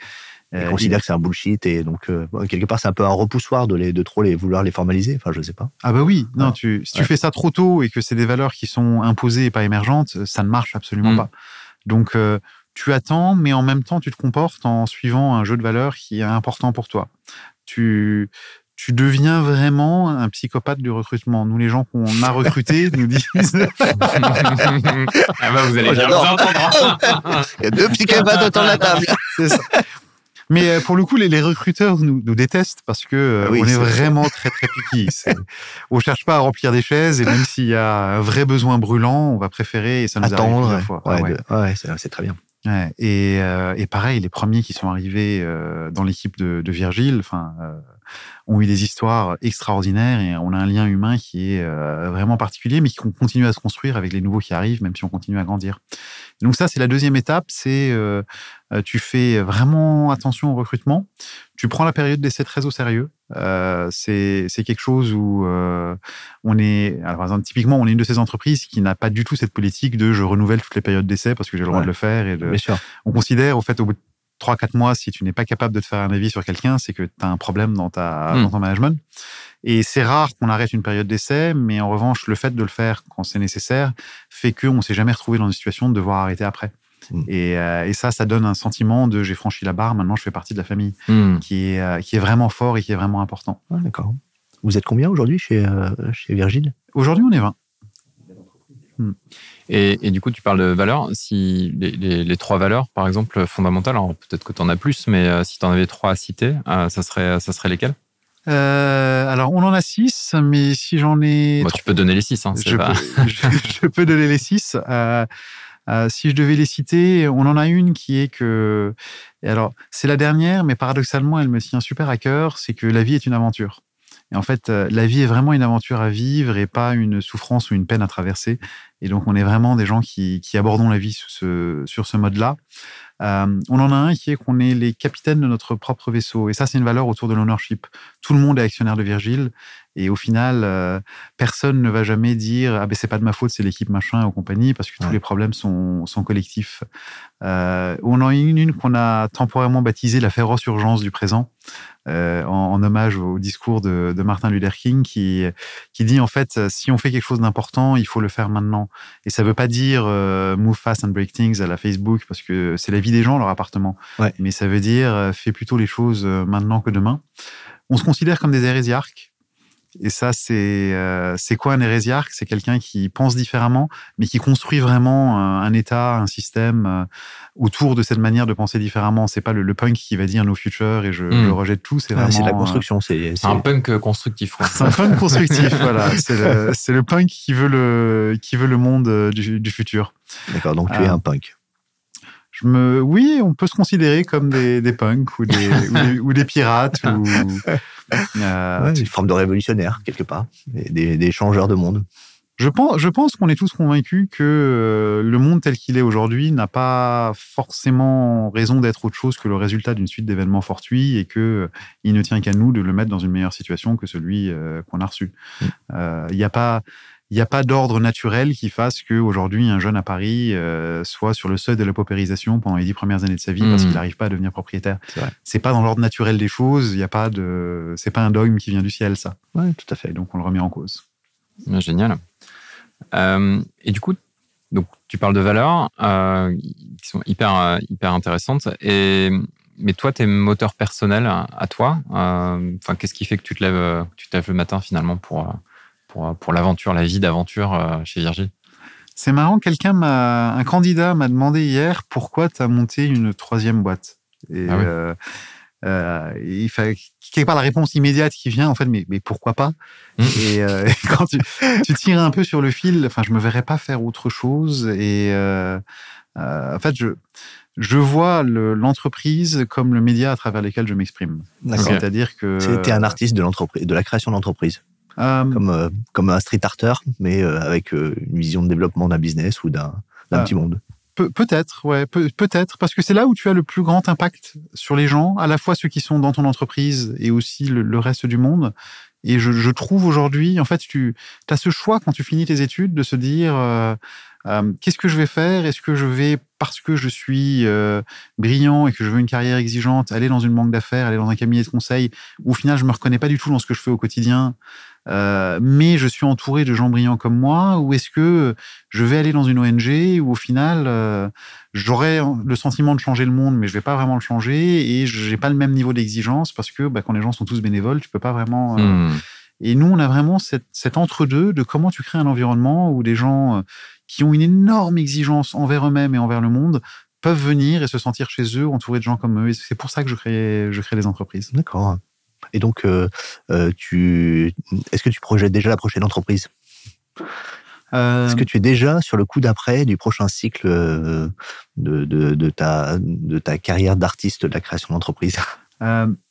ils euh, considèrent que c'est un bullshit et donc euh, quelque part c'est un peu un repoussoir de les de trop les vouloir les formaliser. Enfin je sais pas. Ah bah oui, non, Ouais. tu, si tu Ouais. fais ça trop tôt et que c'est des valeurs qui sont imposées et pas émergentes, ça ne marche absolument Mm. pas. Donc euh, tu attends, mais en même temps tu te comportes en suivant un jeu de valeurs qui est important pour toi. Tu tu deviens vraiment un psychopathe du recrutement. Nous, les gens qu'on a recrutés nous disent ah bah, vous allez Oh, bien vous entendre. Il y a deux psychopathes autour de la table. C'est ça. Mais euh, pour le coup, les, les recruteurs nous, nous détestent parce que euh, oui, on est vraiment très très piqués. On cherche pas à remplir des chaises et même s'il y a un vrai besoin brûlant, on va préférer et ça nous arrive Attendre. plusieurs fois. Ouais, Ah ouais. de- ouais, c'est c'est très bien. Ouais. Et, euh, et pareil, les premiers qui sont arrivés euh, dans l'équipe de, de Virgile, enfin, euh, ont eu des histoires extraordinaires et on a un lien humain qui est euh, vraiment particulier, mais qui continue à se construire avec les nouveaux qui arrivent, même si on continue à grandir. Donc ça, c'est la deuxième étape, c'est euh, euh, tu fais vraiment attention au recrutement, tu prends la période d'essai très au sérieux. Euh, c'est c'est quelque chose où euh, on est, alors, par exemple, typiquement, on est une de ces entreprises qui n'a pas du tout cette politique de je renouvelle toutes les périodes d'essai parce que j'ai le droit Ouais. de le faire et de, on considère, au fait, au bout de 3-4 mois, si tu n'es pas capable de te faire un avis sur quelqu'un, c'est que tu as un problème dans, ta, Hmm. dans ton management. Et c'est rare qu'on arrête une période d'essai, mais en revanche, le fait de le faire quand c'est nécessaire fait qu'on ne s'est jamais retrouvé dans une situation de devoir arrêter après. Hmm. Et, euh, et ça, ça donne un sentiment de j'ai franchi la barre, maintenant je fais partie de la famille, Hmm. qui est, euh, qui est vraiment fort et qui est vraiment important. Ah, D'accord. Vous êtes combien aujourd'hui chez euh, chez Virgile? Aujourd'hui, on est 20. Et, du coup, tu parles de valeurs. Si les, trois valeurs, par exemple, fondamentales, alors peut-être que tu en as plus, mais si tu en avais trois à citer, ça, serait, ça serait lesquelles? Alors, on en a six, mais si j'en ai. tu peux donner les six. Hein, je, peux, je, peux, donner les six. Euh, si je devais les citer, on en a une qui est que, et alors c'est la dernière, mais paradoxalement, elle me tient super à cœur, c'est que la vie est une aventure. Et en fait, euh, la vie est vraiment une aventure à vivre et pas une souffrance ou une peine à traverser. Et donc, on est vraiment des gens qui, abordons la vie sur ce, sur ce mode-là. Euh, on en a un qui est qu'on est les capitaines de notre propre vaisseau. Et ça, c'est une valeur autour de l'ownership. Tout le monde est actionnaire de Virgile. Et au final, euh, personne ne va jamais dire ah ben c'est pas de ma faute, c'est l'équipe machin ou compagnie, parce que tous les problèmes sont, sont collectifs. Euh, on en a une, une qu'on a temporairement baptisée la féroce urgence du présent, euh, en, hommage au discours de, de, Martin Luther King, qui qui dit en fait si on fait quelque chose d'important, il faut le faire maintenant. Et ça veut pas dire move fast and break things à la Facebook, parce que c'est la vie des gens leur appartement. Mais ça veut dire fais plutôt les choses maintenant que demain. On se considère comme des hérésiarques et ça, c'est euh, c'est quoi un hérésiarque? C'est quelqu'un qui pense différemment, mais qui construit vraiment un, État, un système euh, autour de cette manière de penser différemment. C'est pas le, punk qui va dire no future et je, hmm. rejette tout. C'est vraiment la construction. C'est un punk constructif. C'est un punk constructif. voilà. C'est le, le, punk qui veut le qui veut le monde euh, du, du futur. D'accord. Donc tu es un punk. Je me, oui, on peut se considérer comme des, des punks ou des, ou des, pirates ou, euh, une forme de révolutionnaire quelque part, des, des changeurs de monde. Je pense, je pense qu'on est tous convaincus que euh, le monde tel qu'il est aujourd'hui n'a pas forcément raison d'être autre chose que le résultat d'une suite d'événements fortuits et que euh, il ne tient qu'à nous de le mettre dans une meilleure situation que celui qu'on a reçu. Mm. Il n'y a pas, il n'y a pas d'ordre naturel qui fasse qu'aujourd'hui, un jeune à Paris euh, soit sur le seuil de la paupérisation pendant les dix premières années de sa vie parce qu'il n'arrive pas à devenir propriétaire. C'est pas dans l'ordre naturel des choses. Il y a pas de, c'est pas un dogme qui vient du ciel, ça. Ouais, tout à fait. donc on le remet en cause. génial. Euh, et du coup, donc tu parles de valeurs euh, qui sont hyper hyper intéressantes. Et mais toi, tes moteurs personnels à toi, enfin, qu'est-ce qui fait que tu te lèves, tu te lèves le matin finalement pour pour, l'aventure, la vie d'aventure euh, chez Virgile C'est marrant, quelqu'un m'a, un candidat m'a demandé hier pourquoi tu as monté une troisième boîte. Et, ah euh, euh, il fait quelque part la réponse immédiate qui vient en fait mais, mais pourquoi pas? Mmh. et, quand tu, tires un peu sur le fil enfin je me verrais pas faire autre chose et en fait je je vois l'entreprise comme le média à travers lequel je m'exprime. C'est-à-dire que. C'était un artiste de l'entreprise, de la création d'entreprise. Euh, comme, euh, comme un street arter, mais euh, avec une vision de développement d'un business ou d'un petit monde. peut-être, ouais, peut-être, parce que c'est là où tu as le plus grand impact sur les gens, à la fois ceux qui sont dans ton entreprise et aussi le, reste du monde. Et je, je trouve aujourd'hui, en fait, tu as ce choix quand tu finis tes études de se dire qu'est-ce que je vais faire? Est-ce que je vais, parce que je suis brillant et que je veux une carrière exigeante, aller dans une banque d'affaires, aller dans un cabinet de conseil, où au final je me reconnais pas du tout dans ce que je fais au quotidien euh, mais je suis entouré de gens brillants comme moi, ou est-ce que je vais aller dans une ONG où au final j'aurai le sentiment de changer le monde, mais je vais pas vraiment le changer et j'ai pas le même niveau d'exigence parce que bah, quand les gens sont tous bénévoles, tu peux pas vraiment. Hmm. Et nous, on a vraiment cet, cet entre-deux de comment tu crées un environnement où des gens qui ont une énorme exigence envers eux-mêmes et envers le monde peuvent venir et se sentir chez eux, entourés de gens comme eux. Et c'est pour ça que je crée, je crée des entreprises. D'accord. Et donc, euh, euh, tu, est-ce que tu projettes déjà la prochaine entreprise? Euh, Est-ce que tu es déjà sur le coup d'après du prochain cycle de, de, ta, de ta carrière d'artiste de la création d'entreprise?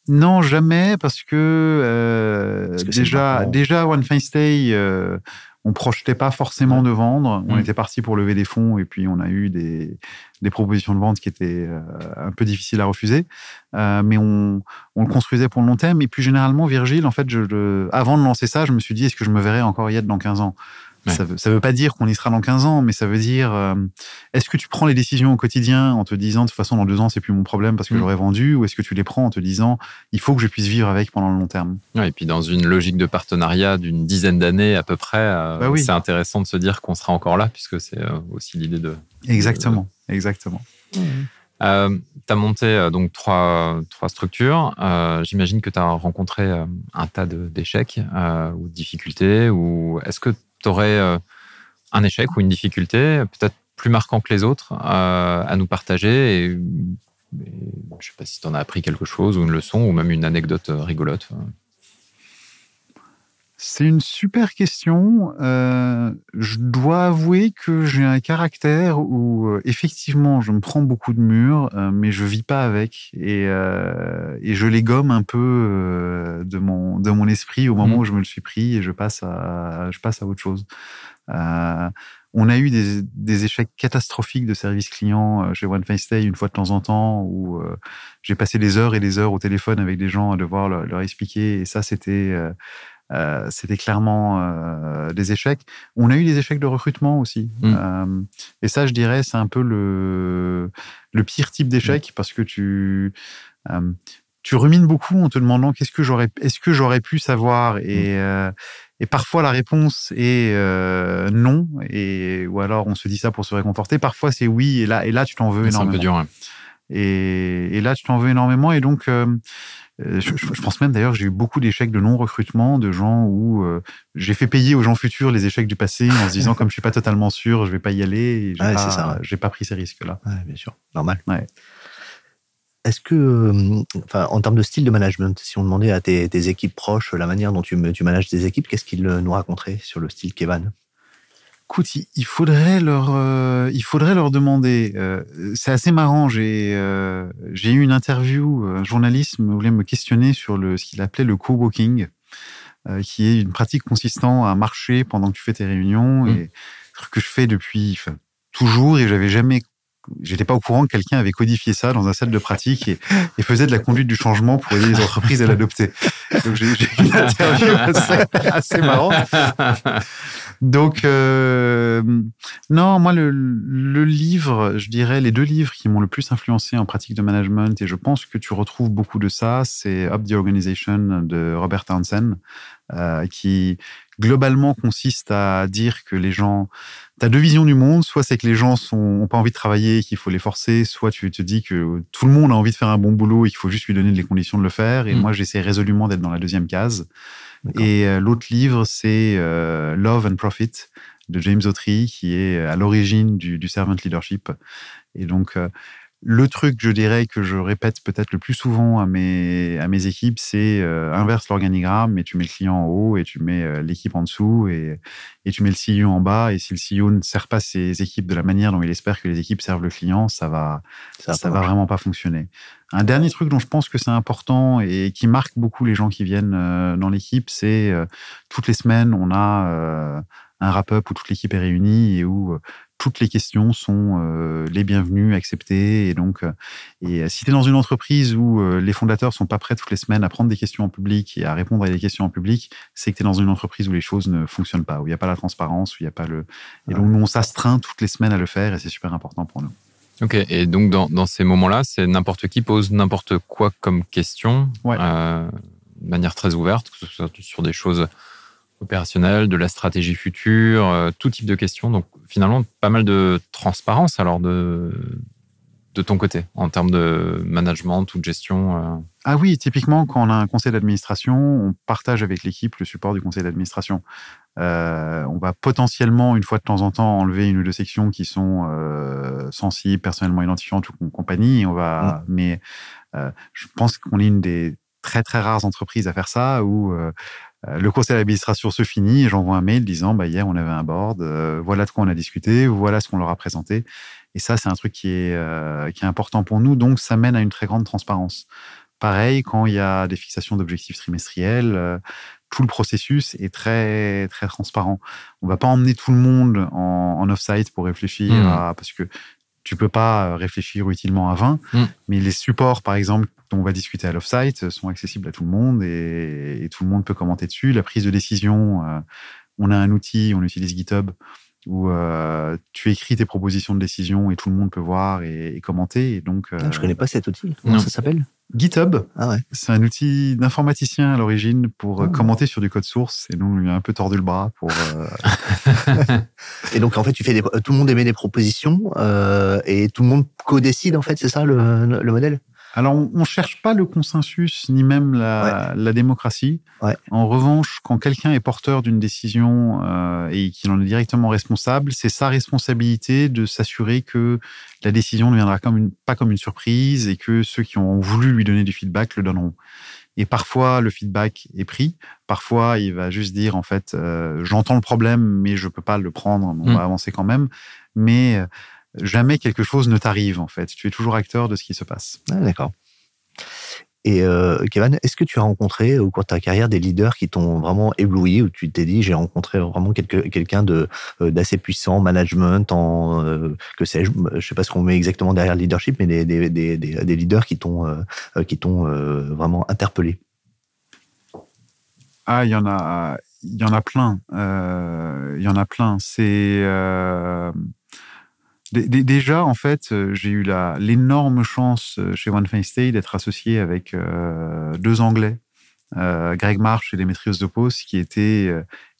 Non, jamais, parce que, déjà, déjà One Fine Stay, on projetait pas forcément de vendre. On était parti pour lever des fonds et puis on a eu des, des propositions de vente qui étaient euh, un peu difficiles à refuser. Euh, mais on, on, le construisait pour le long terme. Et puis généralement, Virgile, en fait, je, avant de lancer ça, je me suis dit, est-ce que je me verrais encore y être dans 15 ans? Ça veut, veut pas dire qu'on y sera dans 15 ans, mais ça veut dire euh, est-ce que tu prends les décisions au quotidien en te disant de toute façon dans deux ans c'est plus mon problème parce que mm. j'aurais vendu, ou est-ce que tu les prends en te disant il faut que je puisse vivre avec pendant le long terme? Et puis dans une logique de partenariat d'une dizaine d'années à peu près, euh, bah c'est intéressant de se dire qu'on sera encore là puisque c'est euh, aussi l'idée de. Exactement, exactement. tu as monté donc trois, trois structures. J'imagine que tu as rencontré un tas d'échecs ou de difficultés. Ou est-ce que tu aurais euh, un échec ou une difficulté, peut-être plus marquant que les autres, à nous partager. Et, je ne sais pas si tu en as appris quelque chose ou une leçon ou même une anecdote rigolote. C'est une super question. Euh, je dois avouer que j'ai un caractère où euh, effectivement je me prends beaucoup de murs, euh, mais je vis pas avec et, et je les gomme un peu de mon de mon esprit au moment mmh. où je me le suis pris et je passe à je passe à autre chose. on a eu des, des, échecs catastrophiques de service client chez One Face Day une fois de temps en temps où j'ai passé des heures et des heures au téléphone avec des gens à devoir leur, leur expliquer et ça c'était euh, c'était clairement euh, des échecs. On a eu des échecs de recrutement aussi. Mm. Euh, et ça, je dirais, c'est un peu le, le pire type d'échec mm. parce que tu, tu rumines beaucoup en te demandant qu'est-ce que j'aurais, est-ce que j'aurais pu savoir et, mm. et parfois la réponse est non et ou alors on se dit ça pour se réconforter. Parfois c'est oui et là et là tu t'en veux énormément. C'est un peu dur. Hein. Et, et, là tu t'en veux énormément et donc euh, je, pense même d'ailleurs que j'ai eu beaucoup d'échecs de non-recrutement, de gens où euh, j'ai fait payer aux gens futurs les échecs du passé en se disant comme je suis pas totalement sûr, je vais pas y aller. J'ai pas, pas pris ces risques-là. bien sûr, normal. Est-ce que, euh, enfin, en termes de style de management, si on demandait à tes, équipes proches la manière dont tu, tu manages tes équipes, qu'est-ce qu'ils nous raconteraient sur le style Kevin Écoute, il faudrait leur, euh, il faudrait leur demander. Euh, c'est assez marrant. J'ai, euh, j'ai eu une interview. Un journaliste voulait me questionner sur le, ce qu'il appelait le co-working, qui est une pratique consistant à marcher pendant que tu fais tes réunions mmh. et ce que je fais depuis toujours et j'avais jamais j'étais pas au courant que quelqu'un avait codifié ça dans un salle de pratique et, faisait de la conduite du changement pour aider les entreprises à l'adopter. Donc j'ai eu une interview assez, marrante. Donc euh, non, moi le, le, livre, je dirais les deux livres qui m'ont le plus influencé en pratique de management et je pense que tu retrouves beaucoup de ça, c'est Up the Organization de Robert Townsend, euh, qui globalement consiste à dire que les gens tu as deux visions du monde. Soit c'est que les gens n'ont pas envie de travailler qu'il faut les forcer. Soit tu te dis que tout le monde a envie de faire un bon boulot et qu'il faut juste lui donner les conditions de le faire. Et mm. moi, j'essaie résolument d'être dans la deuxième case. Et euh, l'autre livre, c'est euh, Love and Profit de James Autry, qui est à l'origine du, du, servant leadership. Et donc, le truc, je dirais, que je répète peut-être le plus souvent à mes, à mes équipes, c'est euh, inverse l'organigramme, et tu mets le client en haut, et tu mets euh, l'équipe en dessous, et, et tu mets le CEO en bas. Et si le CEO ne sert pas ses équipes de la manière dont il espère que les équipes servent le client, ça va, ça, ça va vraiment pas fonctionner. Un dernier truc dont je pense que c'est important et qui marque beaucoup les gens qui viennent euh, dans l'équipe, c'est toutes les semaines, on a un wrap-up où toute l'équipe est réunie et où toutes les questions sont euh, les bienvenues, acceptées. Et donc, euh, et si tu es dans une entreprise où euh, les fondateurs sont pas prêts toutes les semaines à prendre des questions en public et à répondre à des questions en public, c'est que tu es dans une entreprise où les choses ne fonctionnent pas, où il n'y a pas la transparence, où il n'y a pas le. Et donc, nous, on s'astreint toutes les semaines à le faire et c'est super important pour nous. Ok, et donc dans, dans ces moments-là, c'est n'importe qui pose n'importe quoi comme question, de manière très ouverte, que ce soit sur des choses opérationnel, de la stratégie future, euh, tout type de questions. Donc finalement, pas mal de transparence alors de, de ton côté en termes de management ou de gestion euh. Ah oui, typiquement, quand on a un conseil d'administration, on partage avec l'équipe le support du conseil d'administration. Euh, on va potentiellement, une fois de temps en temps, enlever une ou deux sections qui sont sensibles, personnellement identifiantes ou compagnie. On va, mmh. Mais je pense qu'on est une des très très rares entreprises à faire ça où le conseil d'administration se finit et j'envoie un mail disant bah, hier on avait un board, euh, voilà de quoi on a discuté, voilà ce qu'on leur a présenté. Et ça, c'est un truc qui est, euh, qui est important pour nous. Donc, ça mène à une très grande transparence. Pareil, quand il y a des fixations d'objectifs trimestriels, tout le processus est très très transparent. On va pas emmener tout le monde en, en off-site pour réfléchir mmh. à parce que tu peux pas réfléchir utilement à 20, mmh. mais les supports, par exemple, dont on va discuter à l'offsite sont accessibles à tout le monde et, tout le monde peut commenter dessus. La prise de décision, euh, on a un outil, on utilise GitHub où euh, tu écris tes propositions de décision et tout le monde peut voir et, commenter. Et donc, euh, je connais pas cet outil. Comment ça s'appelle? GitHub. Ah ouais. C'est un outil d'informaticien à l'origine pour ah. commenter sur du code source. Et nous, on lui a un peu tordu le bras pour. et donc, en fait, tu fais tout le monde émet des propositions et tout le monde co-décide. En fait, c'est ça le, le modèle? Alors, on ne cherche pas le consensus ni même la, démocratie. En revanche, quand quelqu'un est porteur d'une décision euh, et qu'il en est directement responsable, c'est sa responsabilité de s'assurer que la décision ne viendra comme une, pas comme une surprise et que ceux qui ont voulu lui donner du feedback le donneront. Et parfois, le feedback est pris. Parfois, il va juste dire, en fait, euh, j'entends le problème, mais je peux pas le prendre. On va mm. avancer quand même. Mais euh, jamais quelque chose ne t'arrive, en fait. Tu es toujours acteur de ce qui se passe. Ah, d'accord. Et euh, Kevin, est-ce que tu as rencontré au cours de ta carrière des leaders qui t'ont vraiment ébloui, où tu t'es dit j'ai rencontré vraiment quelqu'un de euh, d'assez puissant, management, en euh, que sais-je, je sais pas ce qu'on met exactement derrière le leadership, mais des, des, des, des leaders qui t'ont qui t'ont vraiment interpellé? Ah, il y en a, il y en a plein, il y en a plein. C'est Déjà, en fait, euh, j'ai eu l'énorme chance euh, chez One Fine Stay d'être associé avec euh, deux Anglais, Greg Marsh et Demetrios Dopos, qui étaient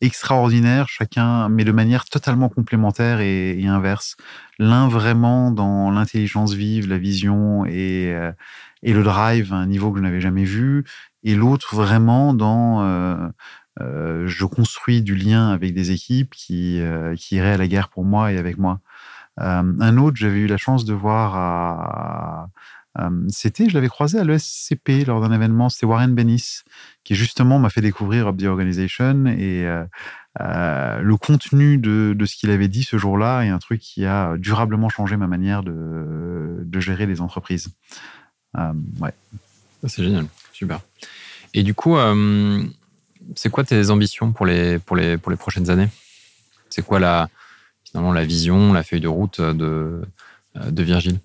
extraordinaires, chacun, mais de manière totalement complémentaire et, inverse. L'un vraiment dans l'intelligence vive, la vision et, le drive un niveau que je n'avais jamais vu, et l'autre vraiment dans je construis du lien avec des équipes qui, qui iraient à la guerre pour moi et avec moi. Euh, un autre, j'avais eu la chance de voir à, c'était, je l'avais croisé à l'ESCP lors d'un événement, c'était Warren Bennis, qui justement m'a fait découvrir Up the Organization et euh, euh, le contenu de, ce qu'il avait dit ce jour-là est un truc qui a durablement changé ma manière de, gérer les entreprises. ouais. C'est génial, super. Et du coup, c'est quoi tes ambitions pour les, pour les prochaines années? C'est quoi la, la vision, la feuille de route de, de Virgile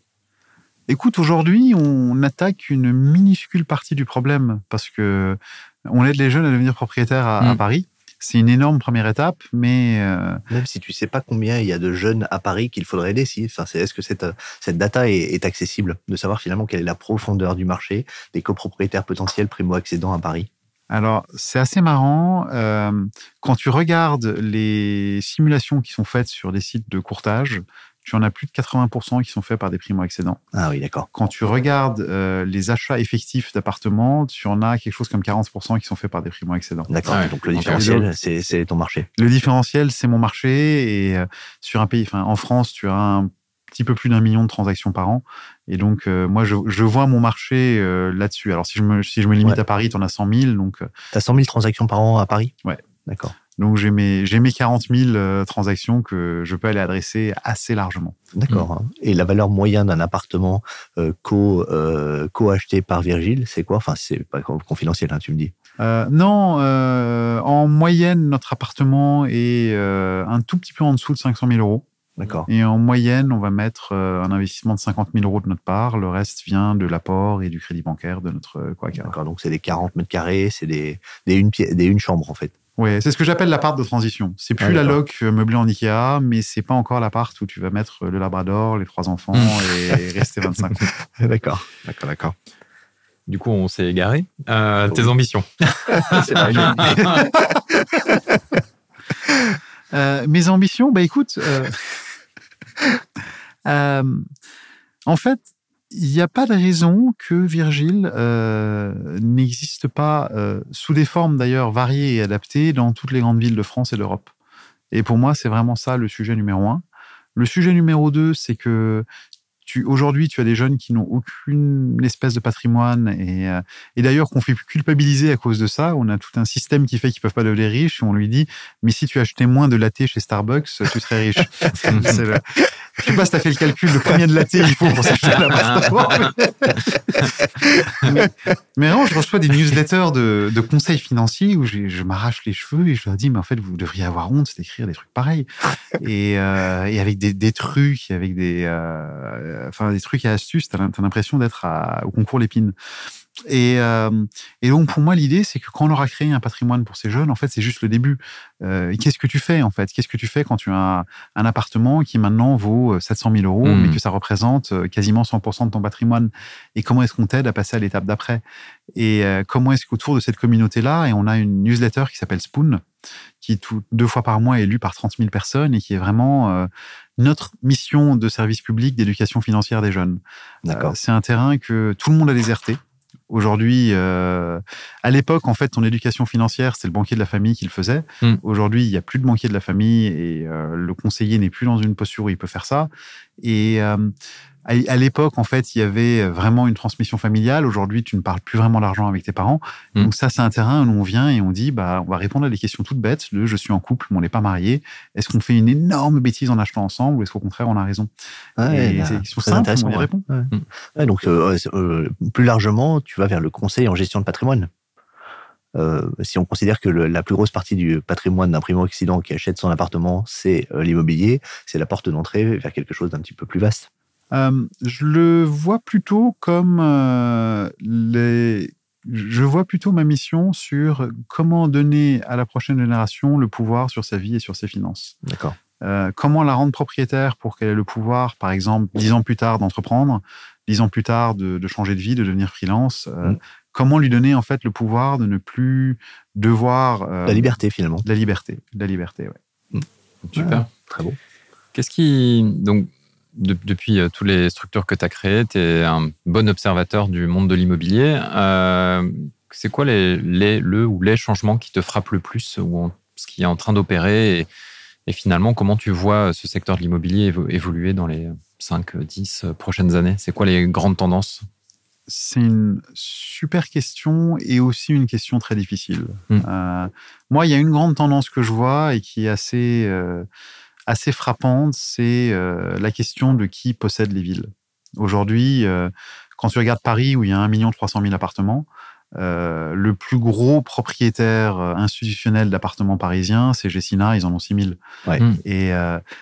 Écoute, aujourd'hui, on attaque une minuscule partie du problème parce que on aide les jeunes à devenir propriétaires à, mm. Paris. C'est une énorme première étape, mais euh, même si tu sais pas combien il y a de jeunes à Paris qu'il faudrait aider, si, enfin, est-ce que cette, cette data est, accessible, de savoir finalement quelle est la profondeur du marché des copropriétaires potentiels primo accédants à Paris alors, c'est assez marrant. Euh, quand tu regardes les simulations qui sont faites sur des sites de courtage, tu en as plus de 80% qui sont faits par des primo-accédants. Ah oui, d'accord. Quand tu regardes euh, les achats effectifs d'appartements, tu en as quelque chose comme 40% qui sont faits par des primo-accédants. D'accord. Ah donc le différentiel, c'est ton marché. Le différentiel, c'est mon marché. Et euh, sur un pays, enfin, en France, tu as un petit peu plus d'un million de transactions par an. Et donc, euh, moi, je, vois mon marché euh, là-dessus. Alors, si je me, si je me limite à Paris, tu en as 100 000. Donc, euh, tu as 100 000 transactions par an à Paris? Ouais. D'accord. Donc, j'ai mes, j'ai mes 40 000 transactions que je peux aller adresser assez largement. D'accord. Mm. Et la valeur moyenne d'un appartement co, co-acheté par Virgile, c'est quoi? Enfin, c'est pas confidentiel, hein, tu me dis. non, en moyenne, notre appartement est un tout petit peu en dessous de 500 000 euros. Et en moyenne, on va mettre euh, un investissement de 50 000 euros de notre part. Le reste vient de l'apport et du crédit bancaire de notre euh, quoi D'accord. Donc c'est des 40 mètres carrés, c'est des, des, une, des une chambre en fait. Oui, c'est ce que j'appelle l'appart de transition. C'est plus ah, la loc euh, meublée en Ikea, mais c'est pas encore l'appart où tu vas mettre le Labrador, les trois enfants et rester 25 ans. D'accord, d'accord, d'accord. Du coup, on s'est égaré. tes ambitions. mes ambitions, bah écoute, Euh, en fait, il n'y a pas de raison que Virgile euh, n'existe pas euh, sous des formes d'ailleurs variées et adaptées dans toutes les grandes villes de France et d'Europe. Et pour moi, c'est vraiment ça le sujet numéro un. Le sujet numéro deux, c'est que aujourd'hui, tu as des jeunes qui n'ont aucune espèce de patrimoine et, euh, et d'ailleurs qu'on fait culpabiliser à cause de ça. On a tout un système qui fait qu'ils peuvent pas devenir riches et on lui dit, mais si tu achetais moins de latte chez Starbucks, tu serais riche. le... Je sais pas si tu as fait le calcul de combien de latte il faut pour s'acheter un appartement. mais, mais non, je reçois des newsletters de, conseils financiers où je m'arrache les cheveux et je leur dis, mais en fait, vous devriez avoir honte d'écrire des trucs pareils. Et, euh, avec des, trucs, avec des, euh, enfin, des trucs et astuces, tu as l'impression d'être au concours Lépine. Et, euh, et, donc pour moi l'idée c'est que quand on aura créé un patrimoine pour ces jeunes, en fait c'est juste le début. Euh, qu'est-ce que tu fais en fait? Qu'est-ce que tu fais quand tu as un, appartement qui maintenant vaut 700 euh, 000 euros, mais hmm. que ça représente euh, quasiment 100% de ton patrimoine? Et comment est-ce qu'on t'aide à passer à l'étape d'après? Et comment est-ce qu'autour de cette communauté-là, et on a une newsletter qui s'appelle Spoon, qui tout, deux fois par mois est lu par 30 000 personnes et qui est vraiment notre mission de service public d'éducation financière des jeunes. D'accord. c'est un terrain que tout le monde a déserté. Aujourd'hui, euh, à l'époque, en fait, ton éducation financière, c'est le banquier de la famille qui le faisait. Mm. Aujourd'hui, il n'y a plus de banquier de la famille et euh, le conseiller n'est plus dans une posture où il peut faire ça. Et euh, à, l'époque, en fait, il y avait vraiment une transmission familiale. Aujourd'hui, tu ne parles plus vraiment d'argent avec tes parents. Mm. Donc ça, c'est un terrain où on vient et on dit, bah, on va répondre à des questions toutes bêtes. De, je suis en couple, mais on n'est pas marié. Est-ce qu'on fait une énorme bêtise en achetant ensemble ou est-ce qu'au contraire, on a raison? Ouais, Et bah, c'est simples, intéressant, on y répond. Ouais. Ouais, donc, euh, euh, plus largement, tu vas vers le conseil en gestion de patrimoine. Euh, si on considère que le- la plus grosse partie du patrimoine d'un primo-occident qui achète son appartement, c'est euh, l'immobilier, c'est la porte d'entrée vers quelque chose d'un petit peu plus vaste. Euh, je le vois plutôt comme les. Je vois plutôt ma mission sur comment donner à la prochaine génération le pouvoir sur sa vie et sur ses finances. D'accord. Comment la rendre propriétaire pour qu'elle ait le pouvoir, par exemple, dix ans plus tard d'entreprendre, dix ans plus tard de, de changer de vie, de devenir freelance. euh, Mm. Comment lui donner en fait le pouvoir de ne plus devoir euh, La liberté, finalement. la liberté, la liberté. Ouais. Super. Très beau. Qu'est-ce qui. Donc, de- depuis euh, toutes les structures que tu as créées, tu es un bon observateur du monde de l'immobilier. Euh, c'est quoi les, les, le ou les changements qui te frappent le plus ou en- ce qui est en train d'opérer et, et finalement, comment tu vois ce secteur de l'immobilier évo- évoluer dans les 5, 10 prochaines années? C'est quoi les grandes tendances? C'est une super question et aussi une question très difficile. Mm. Euh, moi, il y a une grande tendance que je vois et qui est assez, euh, assez frappante, c'est euh, la question de qui possède les villes. Aujourd'hui, quand tu regardes Paris où il y a 1 300 000 appartements, le plus gros propriétaire institutionnel d'appartements parisiens, c'est Gessina, ils en ont 6 000. Ouais. Mm. Et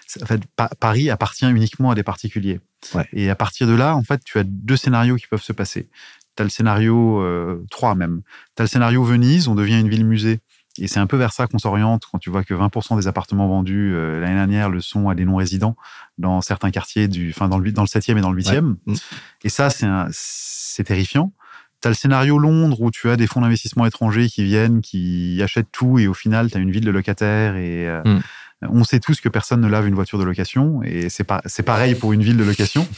c'est- en fait, Pa- Paris appartient uniquement à des particuliers. Ouais. Et à partir de là, en fait, tu as deux scénarios qui peuvent se passer. Tu as le scénario, euh, trois même. Tu as le scénario Venise, on devient une ville-musée. Et c'est un peu vers ça qu'on s'oriente quand tu vois que 20% des appartements vendus euh, l'année dernière le sont à des non-résidents dans certains quartiers, du, enfin dans le, dans le 7e et dans le 8e. Mm. Et ça, c'est terrifiant. Tu as le scénario Londres où tu as des fonds d'investissement étrangers qui viennent, qui achètent tout et au final, tu as une ville de locataires et euh, Mm. On sait tous que personne ne lave une voiture de location et c'est pas, c'est pareil pour une ville de location.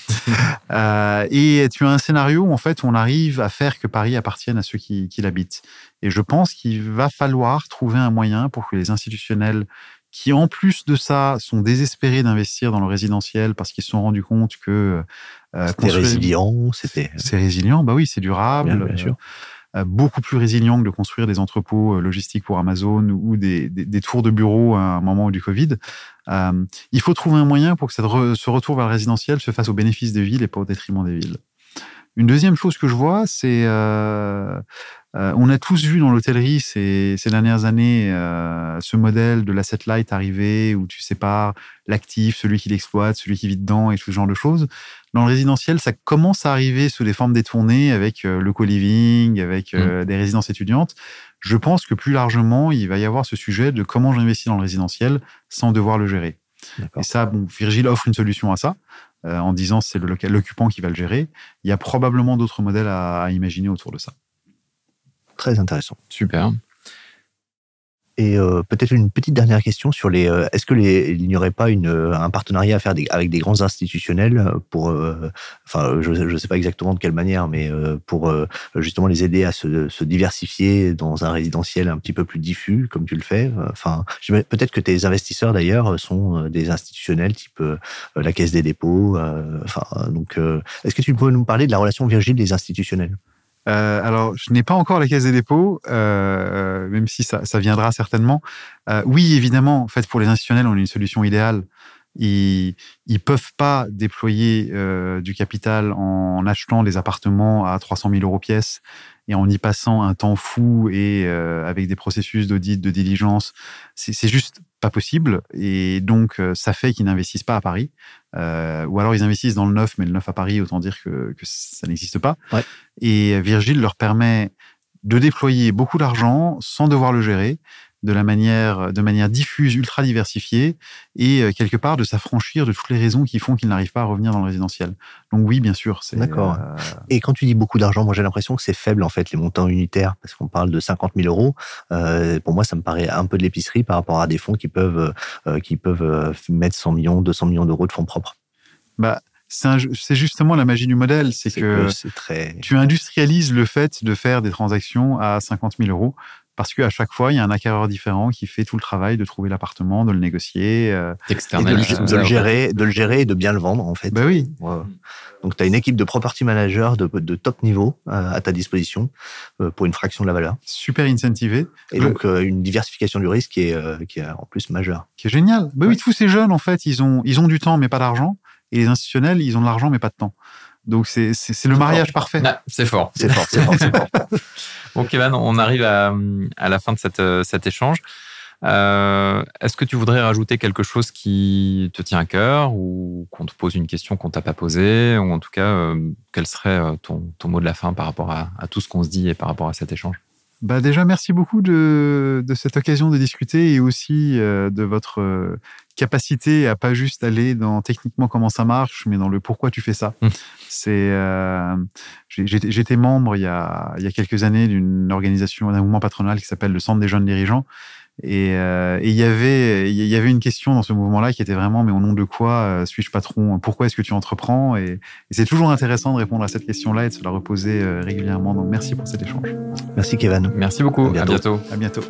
Euh, et tu as un scénario où en fait on arrive à faire que Paris appartienne à ceux qui, qui l'habitent. Et je pense qu'il va falloir trouver un moyen pour que les institutionnels qui en plus de ça sont désespérés d'investir dans le résidentiel parce qu'ils se sont rendus compte que euh, C'était construire- résilient, c'était. c'est résilient, bah oui, c'est durable. Bien, bien sûr. euh, beaucoup plus résilient que de construire des entrepôts euh, logistiques pour Amazon ou des, tours de bureau à un moment du Covid. Euh, il faut trouver un moyen pour que ce retour vers le résidentiel se fasse au bénéfice des villes et pas au détriment des villes. Une deuxième chose que je vois, c'est euh, euh, on a tous vu dans l'hôtellerie ces, ces dernières années euh, ce modèle de l'asset light arriver où tu sépares l'actif, celui qui l'exploite, celui qui vit dedans et tout ce genre de choses. Dans le résidentiel, ça commence à arriver sous des formes détournées avec euh, le co-living, avec euh, des résidences étudiantes. Je pense que plus largement, il va y avoir ce sujet de comment j'investis dans le résidentiel sans devoir le gérer. Et ça, bon, Virgile offre une solution à ça en disant c'est l'occupant qui va le gérer. Il y a probablement d'autres modèles à, à imaginer autour de ça. Très intéressant. Super. Et euh, peut-être une petite dernière question sur les. euh, Est-ce que les, il n'y aurait pas une, euh, un partenariat à faire des- avec des grands institutionnels pour, euh, enfin, je ne sais pas exactement de quelle manière, mais pour justement les aider à se, se diversifier dans un résidentiel un petit peu plus diffus, comme tu le fais? Enfin, peut-être que tes investisseurs d'ailleurs sont des institutionnels type la Caisse des dépôts. Enfin, donc, est-ce que tu peux nous parler de la relation Virgile des institutionnels? Euh, alors, je n'ai pas encore la caisse des dépôts, euh, même si ça, viendra certainement. Euh, oui, évidemment, en fait, pour les institutionnels, on a une solution idéale. Ils ils peuvent pas déployer du capital en achetant des appartements à 300 000 euros pièce et en y passant un temps fou et avec des processus d'audit, de diligence. C'est juste pas possible. Et donc, ça fait qu'ils n'investissent pas à Paris. Euh, ou alors, ils investissent dans le neuf, mais le neuf à Paris, autant dire que, que ça n'existe pas. Ouais. Et Virgile leur permet de déployer beaucoup d'argent sans devoir le gérer, de la manière, de manière diffuse, ultra diversifiée, et euh, quelque part de s'affranchir de toutes les raisons qui font qu'il n'arrive pas à revenir dans le résidentiel. Donc oui, bien sûr. D'accord. Euh, et quand tu dis beaucoup d'argent, moi j'ai l'impression que c'est faible en fait les montants unitaires, parce qu'on parle de 50 000 euros. Euh, pour moi, ça me paraît un peu de l'épicerie par rapport à des fonds qui peuvent qui peuvent mettre 100 millions, 200 millions d'euros de fonds propres. Bah c'est justement la magie du modèle, c'est que, tu industrialises le fait de faire des transactions à 50 000 euros parce qu'à chaque fois, il y a un acquéreur différent qui fait tout le travail de trouver l'appartement, de le négocier, euh, de, le gérer, de le gérer et de bien le vendre en fait. Ben oui. Donc tu as une équipe de property managers de, top niveau euh, à ta disposition euh, pour une fraction de la valeur. Super incentivé. Et donc une diversification du risque qui est, qui est en plus majeure. Qui est génial. Ben oui, tous ces jeunes en fait, ils ont ils ont du temps mais pas d'argent. Et les institutionnels, ils ont de l'argent mais pas de temps. Donc c'est le mariage parfait. c'est fort. C'est fort, c'est fort, fort. bon, Kevin, on arrive à, à la fin de cette, cet échange. Euh, Est-ce que tu voudrais rajouter quelque chose qui te tient à cœur ou qu'on te pose une question qu'on t'a pas posée ou en tout cas, euh, quel serait euh, ton, ton, mot de la fin par rapport à, à tout ce qu'on se dit et par rapport à cet échange? Bah déjà, merci beaucoup de, de cette occasion de discuter et aussi euh, de votre euh, capacité à pas juste aller dans techniquement comment ça marche, mais dans le pourquoi tu fais ça. Mmh. C'est, euh, j'étais membre il y a, il y a quelques années d'une organisation, d'un mouvement patronal qui s'appelle le Centre des jeunes dirigeants et il y avait il y avait une question dans ce mouvement-là qui était vraiment mais au nom de quoi euh, suis-je patron? Pourquoi est-ce que tu entreprends? Et, c'est toujours intéressant de répondre à cette question-là et de se la reposer euh, régulièrement. Donc merci pour cet échange. Merci Kevin. Merci beaucoup. À bientôt. À bientôt.